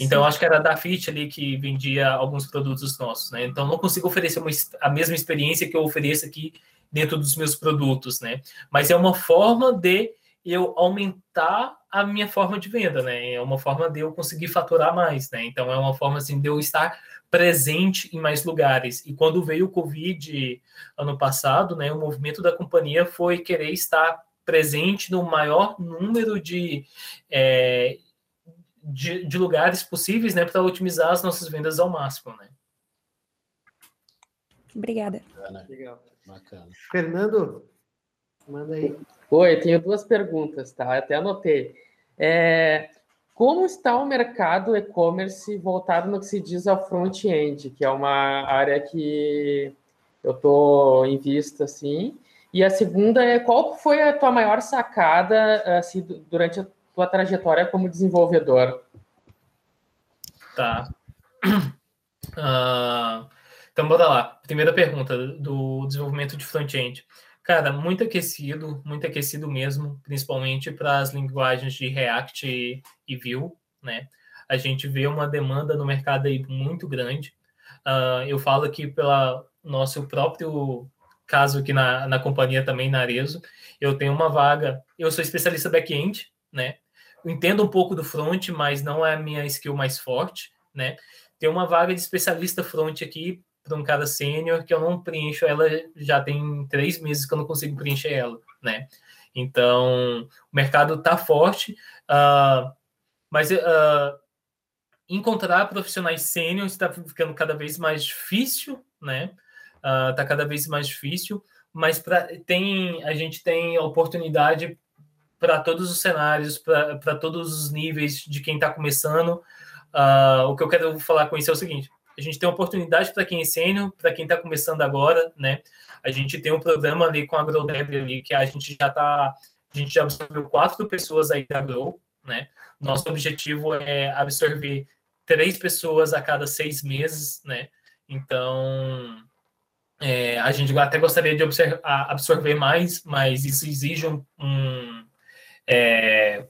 Então, acho que era da Fit ali que vendia alguns produtos nossos, né? Então, não consigo oferecer uma, a mesma experiência que eu ofereço aqui dentro dos meus produtos, né? Mas é uma forma de eu aumentar a minha forma de venda, né? É uma forma de eu conseguir faturar mais, né? Então, é uma forma, assim, de eu estar presente em mais lugares. E quando veio o Covid ano passado, né? O movimento da companhia foi querer estar presente no maior número de, é, de, de, lugares possíveis, né, para otimizar as nossas vendas ao máximo, né? Obrigada. Legal. Bacana. Fernando, manda aí. Oi, tenho duas perguntas, tá? Até anotei. É, como está o mercado e-commerce voltado no que se diz ao front-end, que é uma área que eu estou em vista, assim, e a segunda é qual foi a tua maior sacada assim, durante a tua trajetória como desenvolvedor? Tá. Uh, então, bora lá. Primeira pergunta do desenvolvimento de front-end. Cara, muito aquecido, muito aquecido mesmo, principalmente para as linguagens de React e Vue, né? A gente vê uma demanda no mercado aí muito grande. Uh, eu falo aqui pela nosso próprio caso aqui na, na companhia também, na Arezo, eu tenho uma vaga, eu sou especialista back-end, né? Eu entendo um pouco do front, mas não é a minha skill mais forte, né? Tem uma vaga de especialista front aqui para um cara sênior que eu não preencho ela, já tem três meses que eu não consigo preencher ela, né? Então, o mercado está forte, uh, mas uh, encontrar profissionais sêniores está ficando cada vez mais difícil, né? está ah, uh, cada vez mais difícil, mas pra, tem, a gente tem oportunidade para todos os cenários, para todos os níveis de quem está começando. O que eu quero falar com isso é o seguinte: a gente tem oportunidade para quem é sênior, para quem está começando agora, né? A gente tem um programa ali com a AgroDev ali, que a gente já está, a gente já absorveu quatro pessoas aí da Grow, né? Nosso objetivo é absorver três pessoas a cada seis meses, né? Então, é, a gente até gostaria de absorver mais, mas isso exige um. um é,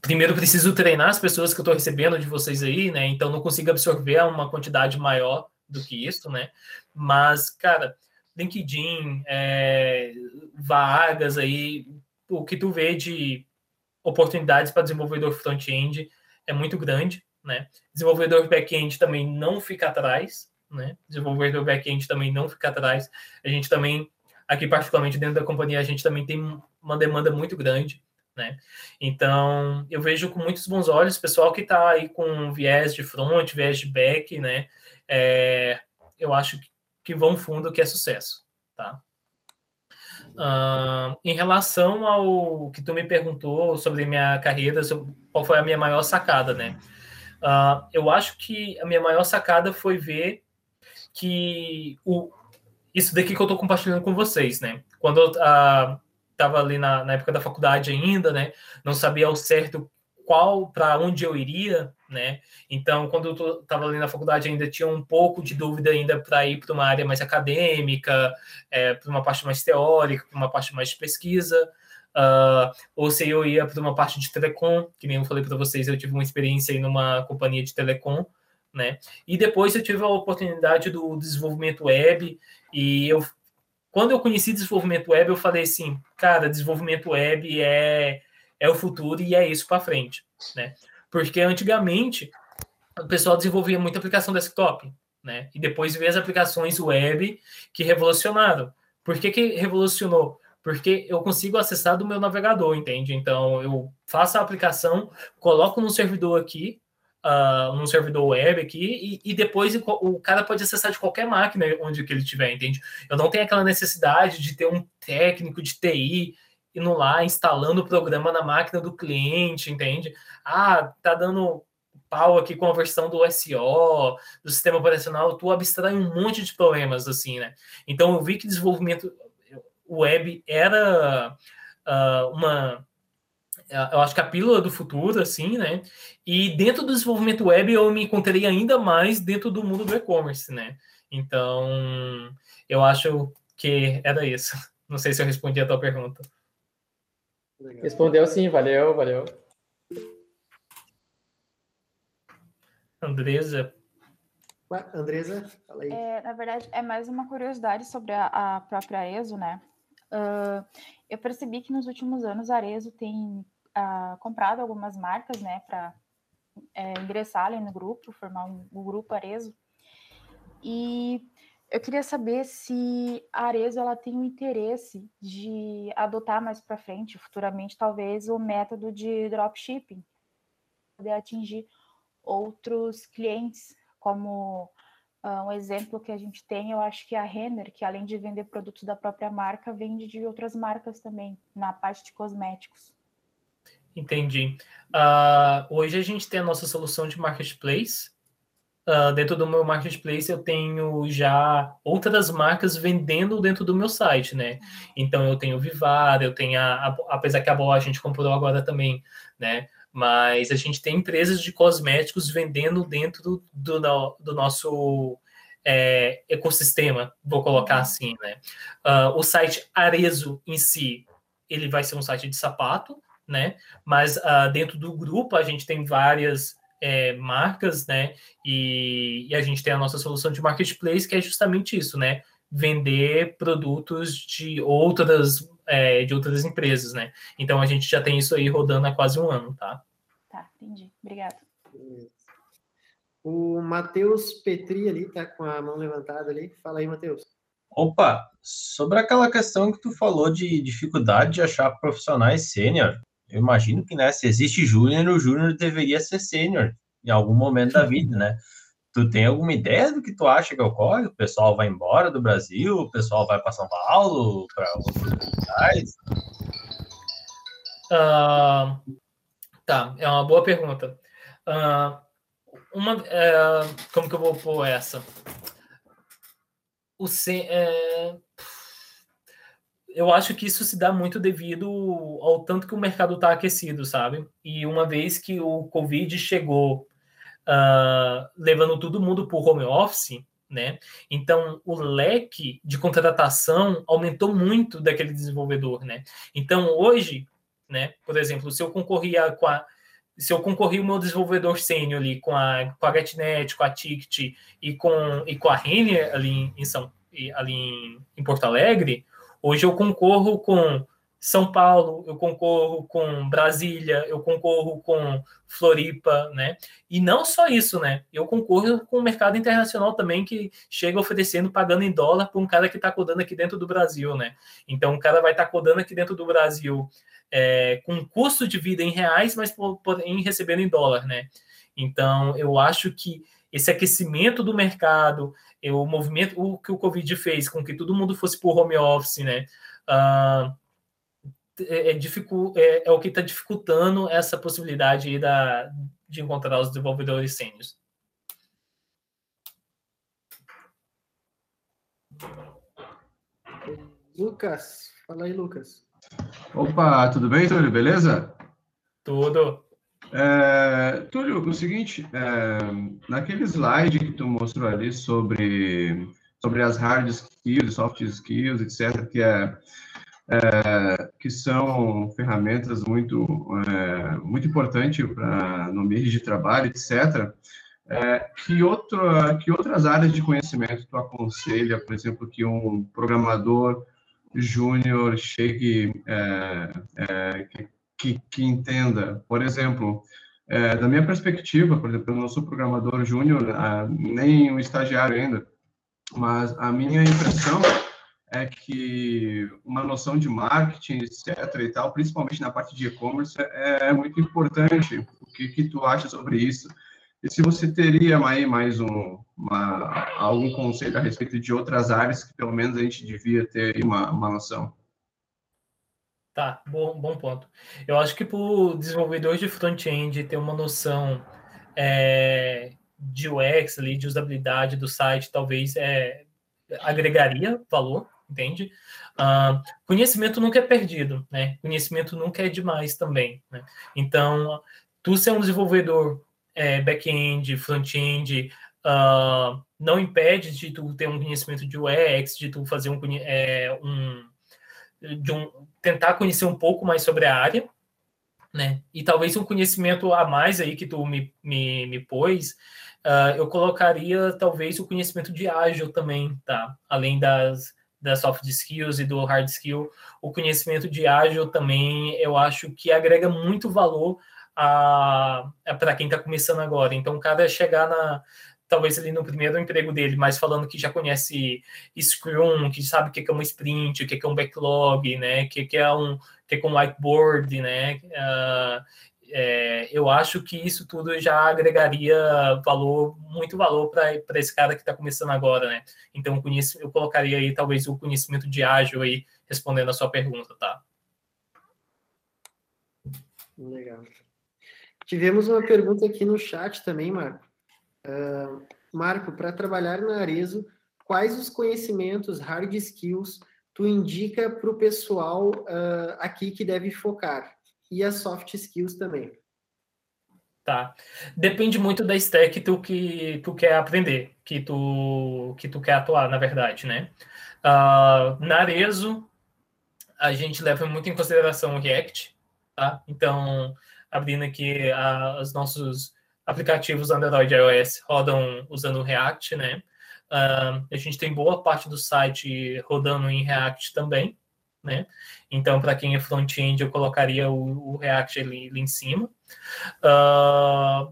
primeiro, preciso treinar as pessoas que eu estou recebendo de vocês aí, né? Então, não consigo absorver uma quantidade maior do que isso, né? Mas, cara, LinkedIn, é, vagas aí, o que tu vê de oportunidades para desenvolvedor front-end é muito grande, né? Desenvolvedor back-end também não fica atrás, né? Desenvolvedor back-end também não fica atrás. A gente também aqui particularmente dentro da companhia a gente também tem uma demanda muito grande, né? Então, eu vejo com muitos bons olhos o pessoal que está aí com viés de front, viés de back, né? É, eu acho que vão fundo que é sucesso, tá? Uh, em relação ao que tu me perguntou sobre minha carreira, sobre qual foi a minha maior sacada, né? Uh, eu acho que a minha maior sacada foi ver que o, isso daqui que eu estou compartilhando com vocês, né? Quando uh, estava ali na, na, época da faculdade ainda, né? Não sabia ao certo qual, para onde eu iria, né? Então, quando eu estava ali na faculdade, ainda tinha um pouco de dúvida ainda para ir para uma área mais acadêmica, é, para uma parte mais teórica, para uma parte mais de pesquisa, uh, ou se eu ia para uma parte de telecom, que nem eu falei para vocês, eu tive uma experiência em numa companhia de telecom, né? E depois eu tive a oportunidade do desenvolvimento web e eu quando eu conheci desenvolvimento web, eu falei assim, cara, desenvolvimento web é, é o futuro e é isso para frente, né? Porque antigamente o pessoal desenvolvia muita aplicação desktop, né? E depois veio as aplicações web que revolucionaram. Por que, que revolucionou? Porque eu consigo acessar do meu navegador, entende? Então eu faço a aplicação, coloco no servidor aqui, uh, num servidor web aqui, e, e, depois o cara pode acessar de qualquer máquina onde que ele estiver, entende? Eu não tenho aquela necessidade de ter um técnico de TI indo lá, instalando o programa na máquina do cliente, entende? Ah, tá dando pau aqui com a versão do SO, do sistema operacional, tu abstrai um monte de problemas, assim, né? Então, eu vi que desenvolvimento web era uh, uma eu acho que a pílula do futuro, assim, né? E dentro do desenvolvimento web eu me encontrei ainda mais dentro do mundo do e-commerce, né? Então, eu acho que era isso. Não sei se eu respondi a tua pergunta. Respondeu sim, valeu, valeu. Andresa. Andresa, fala aí. É, na verdade, é mais uma curiosidade sobre a, a própria Arezo, né? Uh, eu percebi que nos últimos anos a Arezo tem uh, comprado algumas marcas, né, para é, ingressar ali no grupo, formar um, o grupo Arezo. E eu queria saber se a Arezo ela tem o interesse de adotar mais para frente, futuramente, talvez, o método de dropshipping, poder atingir outros clientes, como uh, um exemplo que a gente tem, eu acho que a Renner, que além de vender produtos da própria marca, vende de outras marcas também, na parte de cosméticos. Entendi. Uh, hoje a gente tem a nossa solução de marketplace. Uh, dentro do meu marketplace eu tenho já outras marcas vendendo dentro do meu site, né? Então eu tenho o Vivar, eu tenho a, a, apesar que a Boa a gente comprou agora também, né? Mas a gente tem empresas de cosméticos vendendo dentro do, do, do nosso é, ecossistema, vou colocar uhum. assim, né? Uh, o site Arezo em si, ele vai ser um site de sapato, né? Mas uh, dentro do grupo a gente tem várias é, marcas, né? E, e, a gente tem a nossa solução de marketplace, que é justamente isso, né? Vender produtos de outras, é, de outras empresas, né? Então a gente já tem isso aí rodando há quase um ano, tá? Tá, entendi. Obrigada. O Matheus Petri ali tá com a mão levantada ali. Fala aí, Matheus. Opa, sobre aquela questão que tu falou de dificuldade de achar profissionais sênior, eu imagino que, né, se existe júnior, o júnior deveria ser sênior em algum momento da vida, né? Tu tem alguma ideia do que tu acha que ocorre? O pessoal vai embora do Brasil, o pessoal vai para São Paulo, para outros lugares? Uh, tá, é uma boa pergunta. Uh, uma, uh, como que eu vou pôr essa? O, é, eu acho que isso se dá muito devido ao tanto que o mercado está aquecido, sabe? E uma vez que o Covid chegou uh, levando todo mundo para o home office, né? Então o leque de contratação aumentou muito daquele desenvolvedor, né? Então hoje, né? Por exemplo, se eu concorria com a se eu concorri o meu desenvolvedor sênior ali com a, com a GetNet, com a Ticket e com, e com a Renner ali em, São, ali em, em Porto Alegre, Hoje eu concorro com São Paulo, eu concorro com Brasília, eu concorro com Floripa, né? E não só isso, né? Eu concorro com o mercado internacional também, que chega oferecendo, pagando em dólar para um cara que está codando aqui dentro do Brasil, né? Então, o cara vai estar tá codando aqui dentro do Brasil é, com custo de vida em reais, mas porém recebendo em dólar, né? Então, eu acho que esse aquecimento do mercado, o movimento, o que o Covid fez com que todo mundo fosse por home office, né? Uh, é, é, é, é, o que está dificultando essa possibilidade da, de encontrar os desenvolvedores sênios. Lucas, fala aí, Lucas. Opa, tudo bem, Túlio? Beleza? Tudo. É, Túlio, o seguinte, é, naquele slide que tu mostrou ali sobre, sobre as hard skills, soft skills, etc., que é é, que são ferramentas muito, é, muito importantes para no meio de trabalho, etc. É, que, que outras áreas de conhecimento tu aconselha, por exemplo, que um programador júnior chegue, é, que, que, que, entenda? Por exemplo, é, da minha perspectiva, por exemplo, eu não sou programador júnior, nem um estagiário ainda, mas a minha impressão é que uma noção de marketing, etc. e tal, principalmente na parte de e-commerce, é, é, muito importante. O que, que tu acha sobre isso? E se você teria aí mais um, uma, algum conselho a respeito de outras áreas que pelo menos a gente devia ter uma, uma noção? Tá, bom, bom ponto. Eu acho que para o desenvolvedor de front-end ter uma noção é, de UX, ali, de usabilidade do site, talvez é, agregaria valor, entende? Uh, conhecimento nunca é perdido, né? Conhecimento nunca é demais também, né? Então, tu ser um desenvolvedor é, back-end, front-end, uh, não impede de tu ter um conhecimento de UX, de tu fazer um, é, um, de um tentar conhecer um pouco mais sobre a área, né? E talvez um conhecimento a mais aí que tu me, me, me pôs, uh, eu colocaria talvez o conhecimento de ágil também, tá? Além das das soft skills e do hard skill, o conhecimento de ágil também eu acho que agrega muito valor a, a para quem está começando agora. Então, o cara chegar na talvez ali no primeiro emprego dele, mas falando que já conhece Scrum, que sabe o que é um sprint, o que é um backlog, né, o que é um que é um whiteboard, né, uh, é, eu acho que isso tudo já agregaria valor, muito valor para esse cara que está começando agora, né? Então, eu colocaria aí talvez o conhecimento de ágil aí, respondendo a sua pergunta, tá? Legal. Tivemos uma pergunta aqui no chat também, Marco. Uh, Marco, para trabalhar na Arezo, quais os conhecimentos, hard skills, tu indica para o pessoal uh, aqui que deve focar? e as soft skills também. Tá. Depende muito da stack tu, que tu quer aprender, que tu, que tu quer atuar, na verdade, né? Uh, na Arezo, a gente leva muito em consideração o React, tá? Então, abrindo aqui a, os nossos aplicativos Android e iOS rodam usando React, né? Uh, a gente tem boa parte do site rodando em React também, né? Então, para quem é front-end, eu colocaria o, o React ali, ali, em cima. Uh,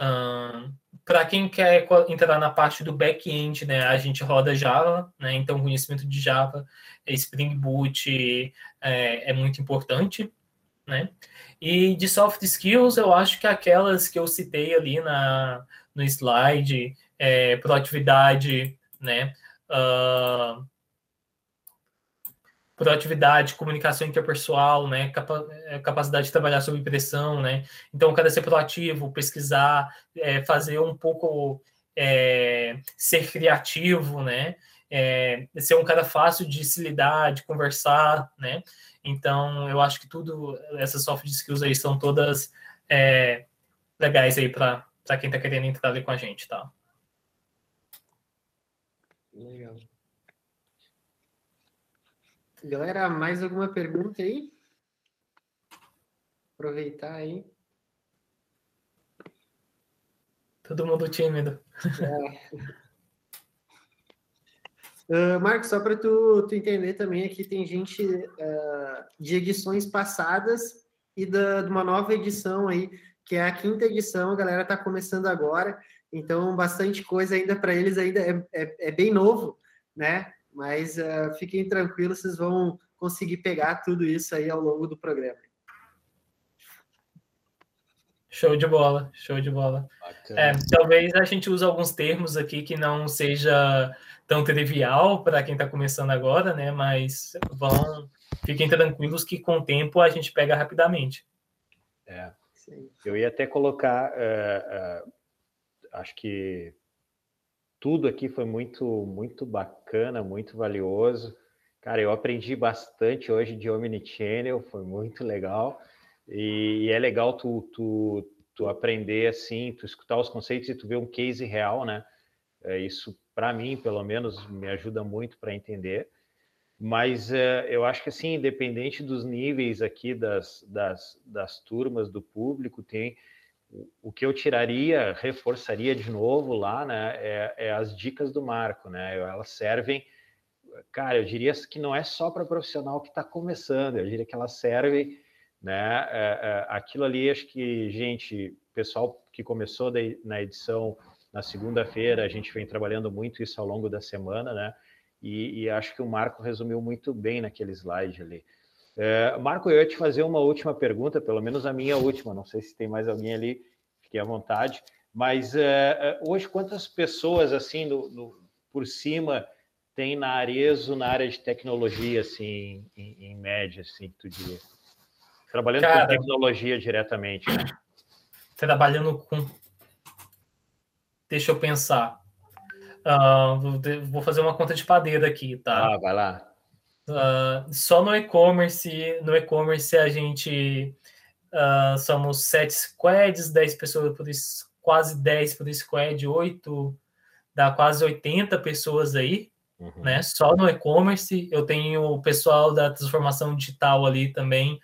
uh, para quem quer entrar na parte do back-end, né, a gente roda Java, né, então conhecimento de Java, Spring Boot é, é muito importante, né? E de soft skills, eu acho que aquelas que eu citei ali na, no slide, é, proatividade, né? Uh, proatividade, comunicação interpessoal, né, é, capacidade de trabalhar sob pressão, né, então o cara ser proativo, pesquisar, é, fazer um pouco, é, ser criativo, né, é, ser um cara fácil de se lidar, de conversar, né, então eu acho que tudo, essas soft skills aí são todas é, legais aí para quem está querendo entrar ali com a gente, tá? Legal. Galera, mais alguma pergunta aí? Aproveitar aí. Todo mundo tímido. É. Uh, Marcos, só para tu, tu, entender também, aqui tem gente uh, de edições passadas e da, de uma nova edição aí, que é a quinta edição, a galera está começando agora, então bastante coisa ainda para eles ainda é, é, é, bem novo, né? Mas uh, fiquem tranquilos, vocês vão conseguir pegar tudo isso aí ao longo do programa. Show de bola, show de bola. É, talvez a gente use alguns termos aqui que não seja tão trivial para quem está começando agora, né? Mas vão, fiquem tranquilos que com o tempo a gente pega rapidamente. É. Eu ia até colocar, uh, uh, acho que tudo aqui foi muito, muito bacana, muito valioso. Cara, eu aprendi bastante hoje de Omnichannel, foi muito legal. E, e é legal tu, tu, tu aprender assim, tu escutar os conceitos e tu ver um case real, né? É, isso, para mim, pelo menos, me ajuda muito para entender. Mas é, eu acho que, assim, independente dos níveis aqui das, das, das turmas do público, tem o que eu tiraria, reforçaria de novo lá, né? É, é as dicas do Marco, né? Elas servem cara, eu diria que não é só para profissional que está começando, eu diria que elas servem né? É, é, aquilo ali, acho que, gente, pessoal que começou daí, na edição na segunda-feira, a gente vem trabalhando muito isso ao longo da semana, né? E, e acho que o Marco resumiu muito bem naquele slide ali. É, Marco, eu ia te fazer uma última pergunta, pelo menos a minha última, não sei se tem mais alguém ali, fique à vontade. Mas é, é hoje, quantas pessoas, assim, no, no, por cima, tem na Arezo, na área de tecnologia, assim, em, em média, assim, que tu diria? Trabalhando Cara, com tecnologia diretamente, né? Trabalhando com. Deixa eu pensar. Uh, vou fazer uma conta de padeira aqui, tá? Ah, vai lá. Uh, só no e-commerce, no e-commerce a gente uh, somos sete squads, 10 pessoas por quase 10 por squad, 8, dá quase 80 pessoas aí, uhum. né? Só no e-commerce. Eu tenho o pessoal da transformação digital ali também,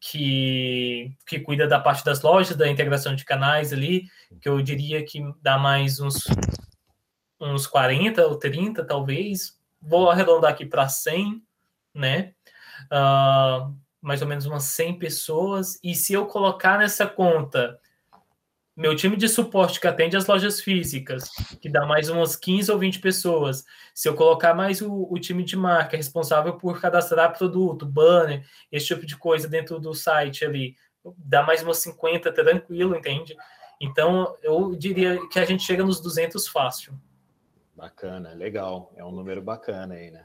que, que cuida da parte das lojas, da integração de canais ali, que eu diria que dá mais uns, uns 40 ou 30, talvez. Vou arredondar aqui para 100, né? Uh, mais ou menos umas 100 pessoas. E se eu colocar nessa conta meu time de suporte que atende as lojas físicas, que dá mais umas 15 ou 20 pessoas. Se eu colocar mais o, o, time de marca responsável por cadastrar produto, banner, esse tipo de coisa dentro do site ali, dá mais umas 50 tranquilo, entende? Então, eu diria que a gente chega nos 200 fácil. Bacana, legal. É um número bacana aí, né?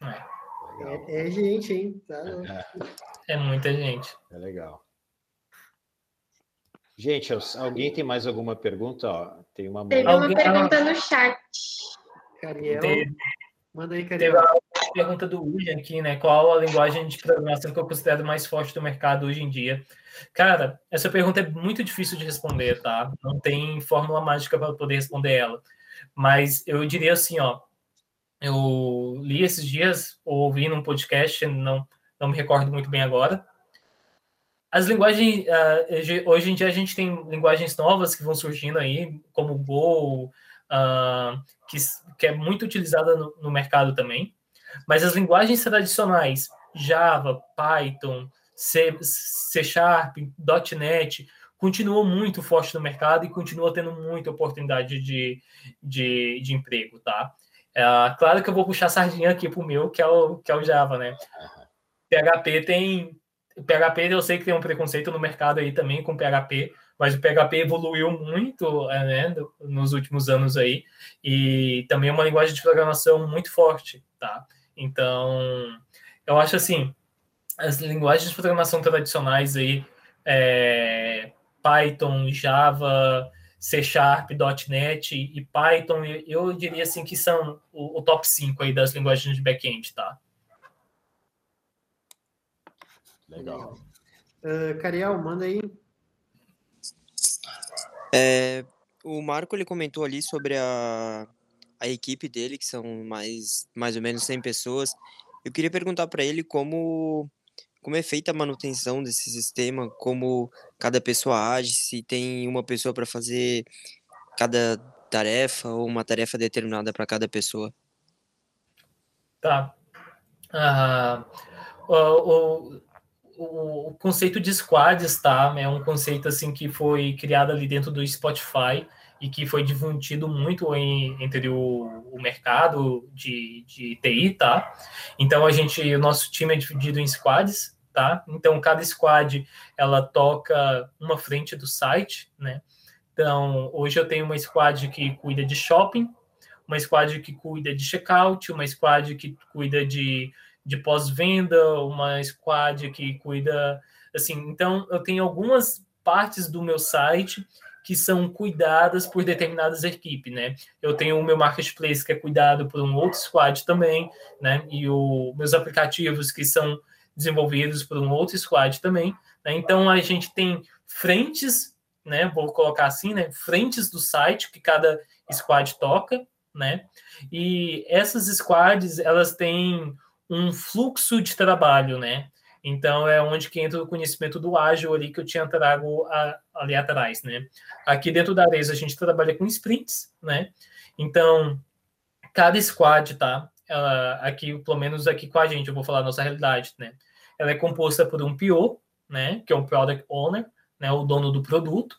É, é, é gente, hein? Tá é muita gente. É legal. Gente, alguém tem mais alguma pergunta? Ó, tem uma Teve uma pergunta no chat. Cariel. Manda aí, Cariel. Teve a pergunta do William aqui, né? Qual a linguagem de programação que eu considero mais forte do mercado hoje em dia? Cara, essa pergunta é muito difícil de responder, tá? Não tem fórmula mágica para poder responder ela. Mas eu diria assim, ó. Eu li esses dias, ou ouvi num podcast, não, não me recordo muito bem agora, as linguagens, uh, hoje em dia a gente tem linguagens novas que vão surgindo aí, como Go, uh, que, que é muito utilizada no, no, mercado também. Mas as linguagens tradicionais, Java, Python, C, C Sharp, .NET, continuam muito forte no mercado e continuam tendo muita oportunidade de, de, de emprego, tá? Uh, claro que eu vou puxar a sardinha aqui para o meu, que é o, que é o Java, né? PHP tem, PHP eu sei que tem um preconceito no mercado aí também com PHP, mas o PHP evoluiu muito é, né, nos últimos anos aí, e também é uma linguagem de programação muito forte, tá? Então, eu acho assim, as linguagens de programação tradicionais aí, é, Python, Java, C Sharp, .NET e Python, eu diria assim que são o, o top 5 aí das linguagens de back-end, tá? Legal. Uh, Cariel, manda aí. É, o Marco ele comentou ali sobre a, a equipe dele, que são mais, mais ou menos 100 pessoas. Eu queria perguntar para ele como, como é feita a manutenção desse sistema, como cada pessoa age, se tem uma pessoa para fazer cada tarefa ou uma tarefa determinada para cada pessoa. Tá. O, o, o, conceito de squads, tá? É um conceito assim que foi criado ali dentro do Spotify e que foi difundido muito em, entre o, o mercado de, de TI, tá? Então a gente, o nosso time é dividido em squads, tá? Então cada squad ela toca uma frente do site, né? Então hoje eu tenho uma squad que cuida de shopping, uma squad que cuida de checkout, uma squad que cuida de, de pós-venda, uma squad que cuida assim. Então eu tenho algumas partes do meu site que são cuidadas por determinadas equipes, né? Eu tenho o meu marketplace que é cuidado por um outro squad também, né? E os meus aplicativos que são desenvolvidos por um outro squad também. Né? Então a gente tem frentes, né? Vou colocar assim, né? Frentes do site que cada squad toca, né? E essas squads elas têm um fluxo de trabalho, né? Então é onde que entra o conhecimento do ágil ali que eu tinha trago a, ali atrás, né? Aqui dentro da Areza a gente trabalha com sprints, né? Então cada squad, tá? Ela, aqui, pelo menos aqui com a gente, eu vou falar a nossa realidade, né? Ela é composta por um PO, né? Que é um Product Owner, né? O dono do produto,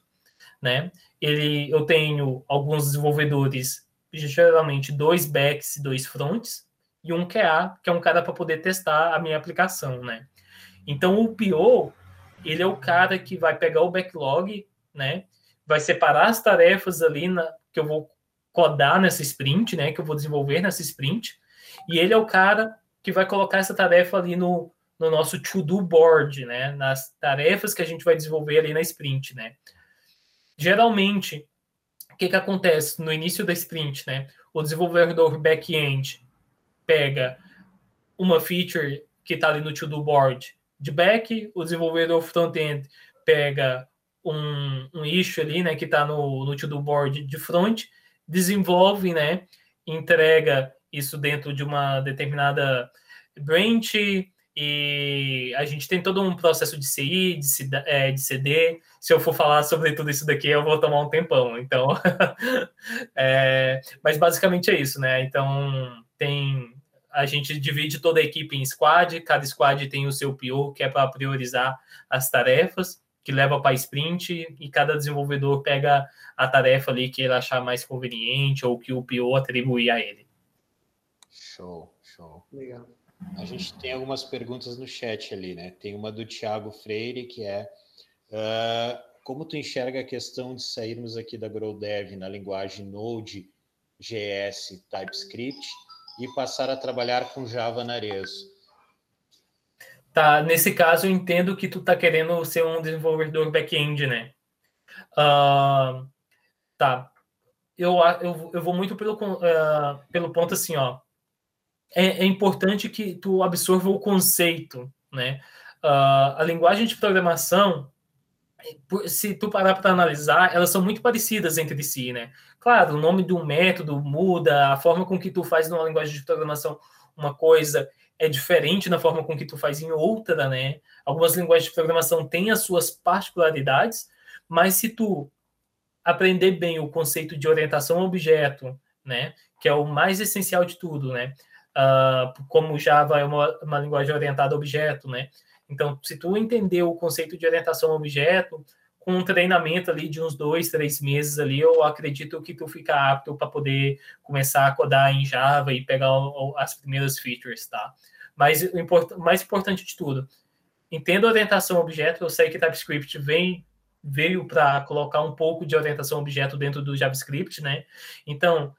né? Ele, eu tenho alguns desenvolvedores, geralmente dois backs e dois fronts, e um QA, que é um cara para poder testar a minha aplicação, né? Então, o PO, ele é o cara que vai pegar o backlog, né? Vai separar as tarefas ali na, que eu vou codar nessa sprint, né? Que eu vou desenvolver nessa sprint. E ele é o cara que vai colocar essa tarefa ali no, no nosso to-do board, né? Nas tarefas que a gente vai desenvolver ali na sprint, né? Geralmente, o que, que acontece no início da sprint, né? O desenvolvedor back-end pega uma feature que está ali no to-do board de back, o desenvolvedor front-end pega um, um issue ali, né, que está no, no to-do board de front, desenvolve, né, entrega isso dentro de uma determinada branch e a gente tem todo um processo de CI, de, CD, é, de CD. Se eu for falar sobre tudo isso daqui, eu vou tomar um tempão. Então, é, mas basicamente é isso, né? Então tem a gente divide toda a equipe em squad, cada squad tem o seu PO, que é para priorizar as tarefas, que leva para sprint, e cada desenvolvedor pega a tarefa ali que ele achar mais conveniente ou que o PO atribuir a ele. Show, show. Legal. A gente tem algumas perguntas no chat ali, né? Tem uma do Thiago Freire, que é uh, como tu enxerga a questão de sairmos aqui da GrowDev na linguagem Node, GS, TypeScript e passar a trabalhar com Java na Arezzo. Tá, nesse caso eu entendo que tu tá querendo ser um desenvolvedor back-end, né? Uh, tá. Eu, eu, eu vou muito pelo, uh, pelo ponto assim, ó. É, é, importante que tu absorva o conceito, né? Uh, a linguagem de programação, se tu parar para analisar, elas são muito parecidas entre si, né? Claro, o nome do método muda, a forma com que tu faz numa linguagem de programação uma coisa é diferente na forma com que tu faz em outra, né? Algumas linguagens de programação têm as suas particularidades, mas se tu aprender bem o conceito de orientação a objeto, né, que é o mais essencial de tudo, né? Uh, como Java é uma, uma linguagem orientada a objeto, né? Então, se tu entender o conceito de orientação a objeto, com um treinamento ali de uns dois, três meses ali, eu acredito que tu fica apto para poder começar a codar em Java e pegar as primeiras features, tá? Mas o mais importante de tudo, entendo orientação objeto, eu sei que TypeScript vem veio para colocar um pouco de orientação objeto dentro do JavaScript, né? Então,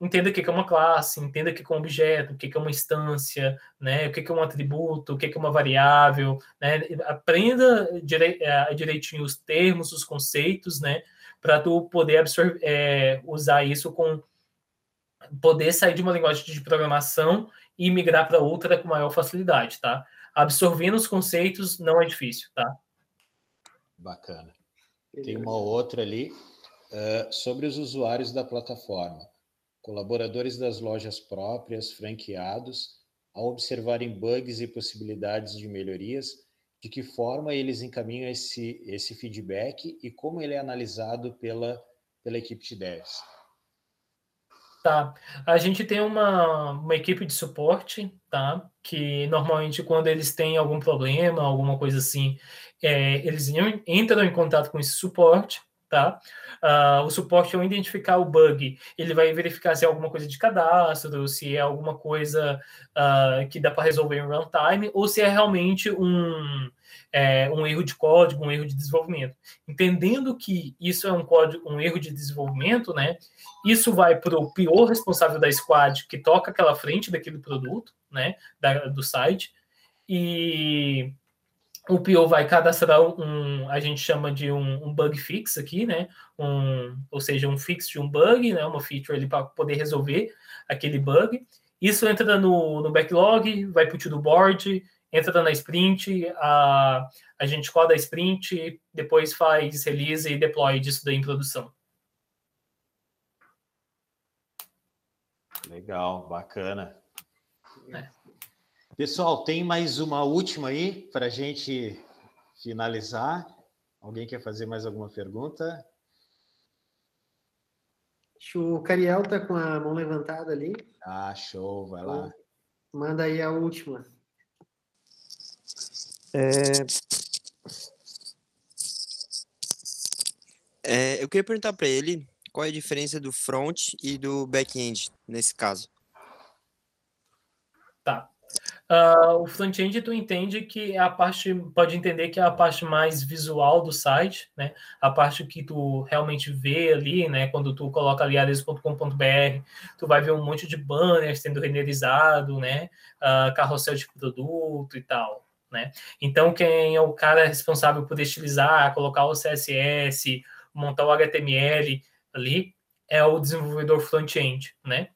entenda o que é uma classe, entenda o que é um objeto, o que é uma instância, né? o que é um atributo, o que é uma variável, né? aprenda é, direitinho os termos, os conceitos, né? para tu poder absorver, é, usar isso com poder sair de uma linguagem de programação e migrar para outra com maior facilidade, tá? Absorvendo os conceitos não é difícil, tá? Bacana. Tem uma outra ali uh, sobre os usuários da plataforma colaboradores das lojas próprias, franqueados, ao observarem bugs e possibilidades de melhorias, de que forma eles encaminham esse, esse feedback e como ele é analisado pela, pela equipe de devs? Tá. A gente tem uma, uma equipe de suporte, tá? Que normalmente quando eles têm algum problema, alguma coisa assim, é, eles entram em contato com esse suporte, tá? Uh, o suporte, ao identificar o bug, ele vai verificar se é alguma coisa de cadastro, se é alguma coisa uh, que dá para resolver em runtime, ou se é realmente um, é, um erro de código, um erro de desenvolvimento. Entendendo que isso é um código, um erro de desenvolvimento, né? Isso vai para o pior responsável da squad que toca aquela frente daquele produto, né? Da, do site. E o PO vai cadastrar um, a gente chama de um, um, bug fix aqui, né? Um, ou seja, um fix de um bug, né? Uma feature ali para poder resolver aquele bug. Isso entra no, no backlog, vai para o to board, entra na sprint, a, a gente coda a sprint, depois faz release e deploy disso daí em produção. Legal, bacana. É. Pessoal, tem mais uma última aí para a gente finalizar. Alguém quer fazer mais alguma pergunta? O Cariel tá com a mão levantada ali. Ah, show, vai lá. Manda aí a última. É... É, eu queria perguntar para ele qual é a diferença do front e do back-end nesse caso. Uh, o front-end tu entende que é a parte, pode entender que é a parte mais visual do site, né? A parte que tu realmente vê ali, né? Quando tu coloca ali ares.com.br, tu vai ver um monte de banners sendo renderizado, né? Uh, carrossel de produto e tal, né? Então, quem é o cara responsável por estilizar, colocar o CSS, montar o HTML ali, é o desenvolvedor front-end, né?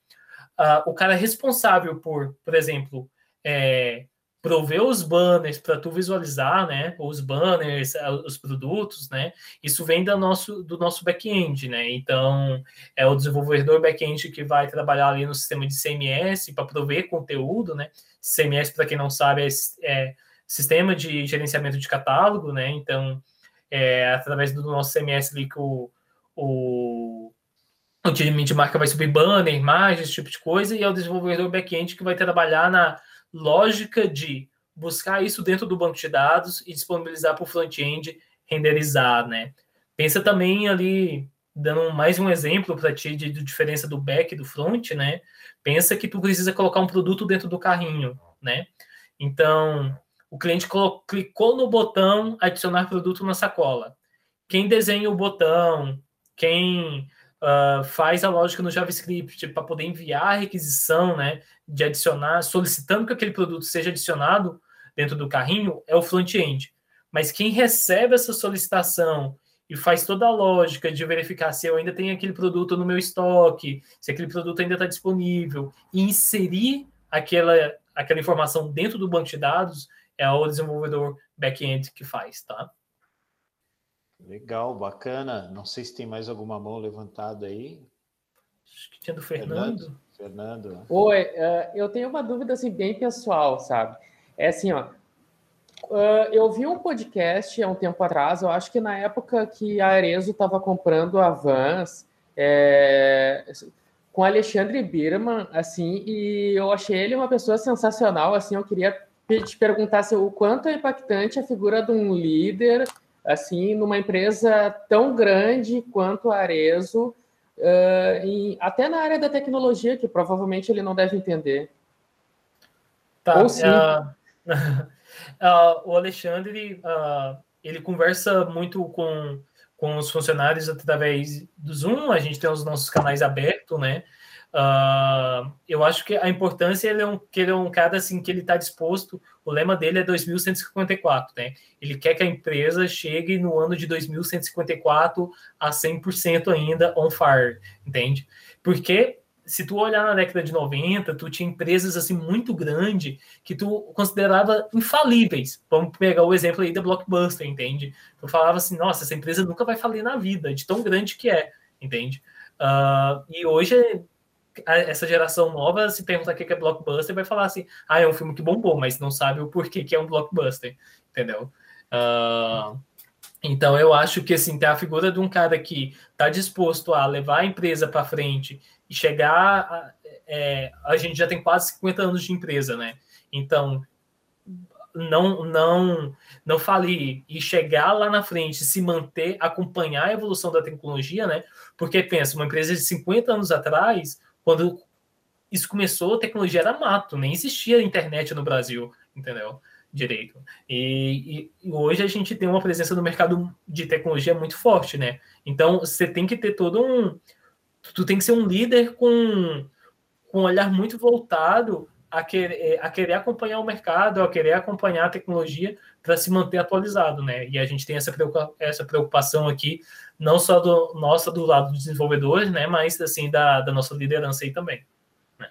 Uh, o cara responsável por, por exemplo, é, prover os banners para tu visualizar, né, os banners, os produtos, né, isso vem do nosso, do nosso back-end, né, então é o desenvolvedor back-end que vai trabalhar ali no sistema de CMS para prover conteúdo, né, CMS, para quem não sabe, é, é, sistema de gerenciamento de catálogo, né, então é através do nosso CMS ali que o, o o time de marca vai subir banner, imagens, esse tipo de coisa, e é o desenvolvedor back-end que vai trabalhar na lógica de buscar isso dentro do banco de dados e disponibilizar para o front-end renderizar, né? Pensa também ali, dando mais um exemplo para ti de, de, diferença do back e do front, né? Pensa que tu precisa colocar um produto dentro do carrinho, né? Então, o cliente clicou no botão adicionar produto na sacola. Quem desenha o botão, quem uh, faz a lógica no JavaScript para poder enviar a requisição, né, de adicionar, solicitando que aquele produto seja adicionado dentro do carrinho, é o front-end. Mas quem recebe essa solicitação e faz toda a lógica de verificar se eu ainda tenho aquele produto no meu estoque, se aquele produto ainda está disponível, e inserir aquela, aquela informação dentro do banco de dados, é o desenvolvedor back-end que faz, tá? Legal, bacana. Não sei se tem mais alguma mão levantada aí. Acho que tinha do Fernando. Fernando. Fernando. Oi, uh, eu tenho uma dúvida assim, bem pessoal, sabe? É assim, ó. Uh, eu vi um podcast há um tempo atrás, eu acho que na época que a Arezo estava comprando a Vans, é, com Alexandre Birman, assim, e eu achei ele uma pessoa sensacional, assim, eu queria te perguntar assim, o quanto é impactante a figura de um líder assim, numa empresa tão grande quanto a Arezo, uh, e até na área da tecnologia, que provavelmente ele não deve entender. Tá, Ou sim. Uh, uh, o Alexandre, ele conversa muito com, com os funcionários através do Zoom, a gente tem os nossos canais abertos, né? Uh, eu acho que a importância ele é um, que ele é um cara assim que ele está disposto. O lema dele é 2154, né? Ele quer que a empresa chegue no ano de 2154 a 100% ainda on fire, entende? Porque se tu olhar na década de 90, tu tinha empresas assim muito grandes que tu considerava infalíveis. Vamos pegar o exemplo aí da Blockbuster, entende? Tu falava assim, nossa, essa empresa nunca vai falir na vida, de tão grande que é, entende? Uh, e hoje essa geração nova, se perguntar o que é blockbuster, vai falar assim: ah, é um filme que bombou, mas não sabe o porquê que é um blockbuster, entendeu? Uh, Então, eu acho que assim, ter a figura de um cara que está disposto a levar a empresa para frente e chegar. A, é, a gente já tem quase 50 anos de empresa, né? Então, não não não falir e chegar lá na frente, se manter, acompanhar a evolução da tecnologia, né? Porque pensa, uma empresa de 50 anos atrás, quando isso começou, a tecnologia era mato, nem existia internet no Brasil, entendeu? Direito. E, e, hoje a gente tem uma presença no mercado de tecnologia muito forte, né? Então você tem que ter todo um. Tu tem que ser um líder com, com um olhar muito voltado a a querer acompanhar o mercado, a querer acompanhar a tecnologia para se manter atualizado, né? E a gente tem essa essa preocupação aqui, não só do nossa do lado dos desenvolvedores, né? Mas assim da, da nossa liderança aí também. Né?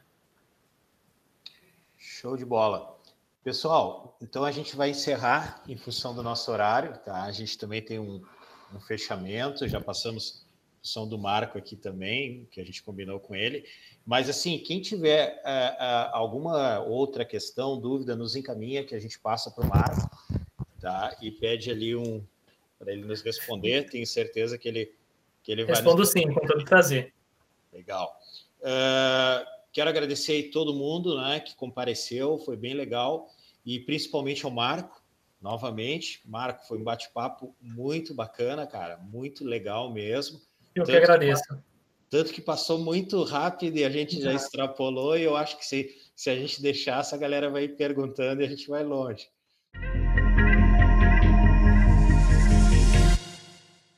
Show de bola. Pessoal, então a gente vai encerrar em função do nosso horário, tá? A gente também tem um, um fechamento, já passamos som do Marco aqui também, que a gente combinou com ele. Mas, assim, quem tiver uh, uh, alguma outra questão, dúvida, nos encaminha, que a gente passa para o Marco, tá? E pede ali um para ele nos responder. Tenho certeza que ele, que ele vai. Respondo sim, com todo prazer. Legal. Uh, quero agradecer a todo mundo né, que compareceu, foi bem legal, e principalmente ao Marco, novamente. Marco, foi um bate-papo muito bacana, cara, muito legal mesmo. Eu tanto que agradeço. Que, tanto que passou muito rápido e a gente já extrapolou, e eu acho que se, se a gente deixasse, a galera vai perguntando e a gente vai longe.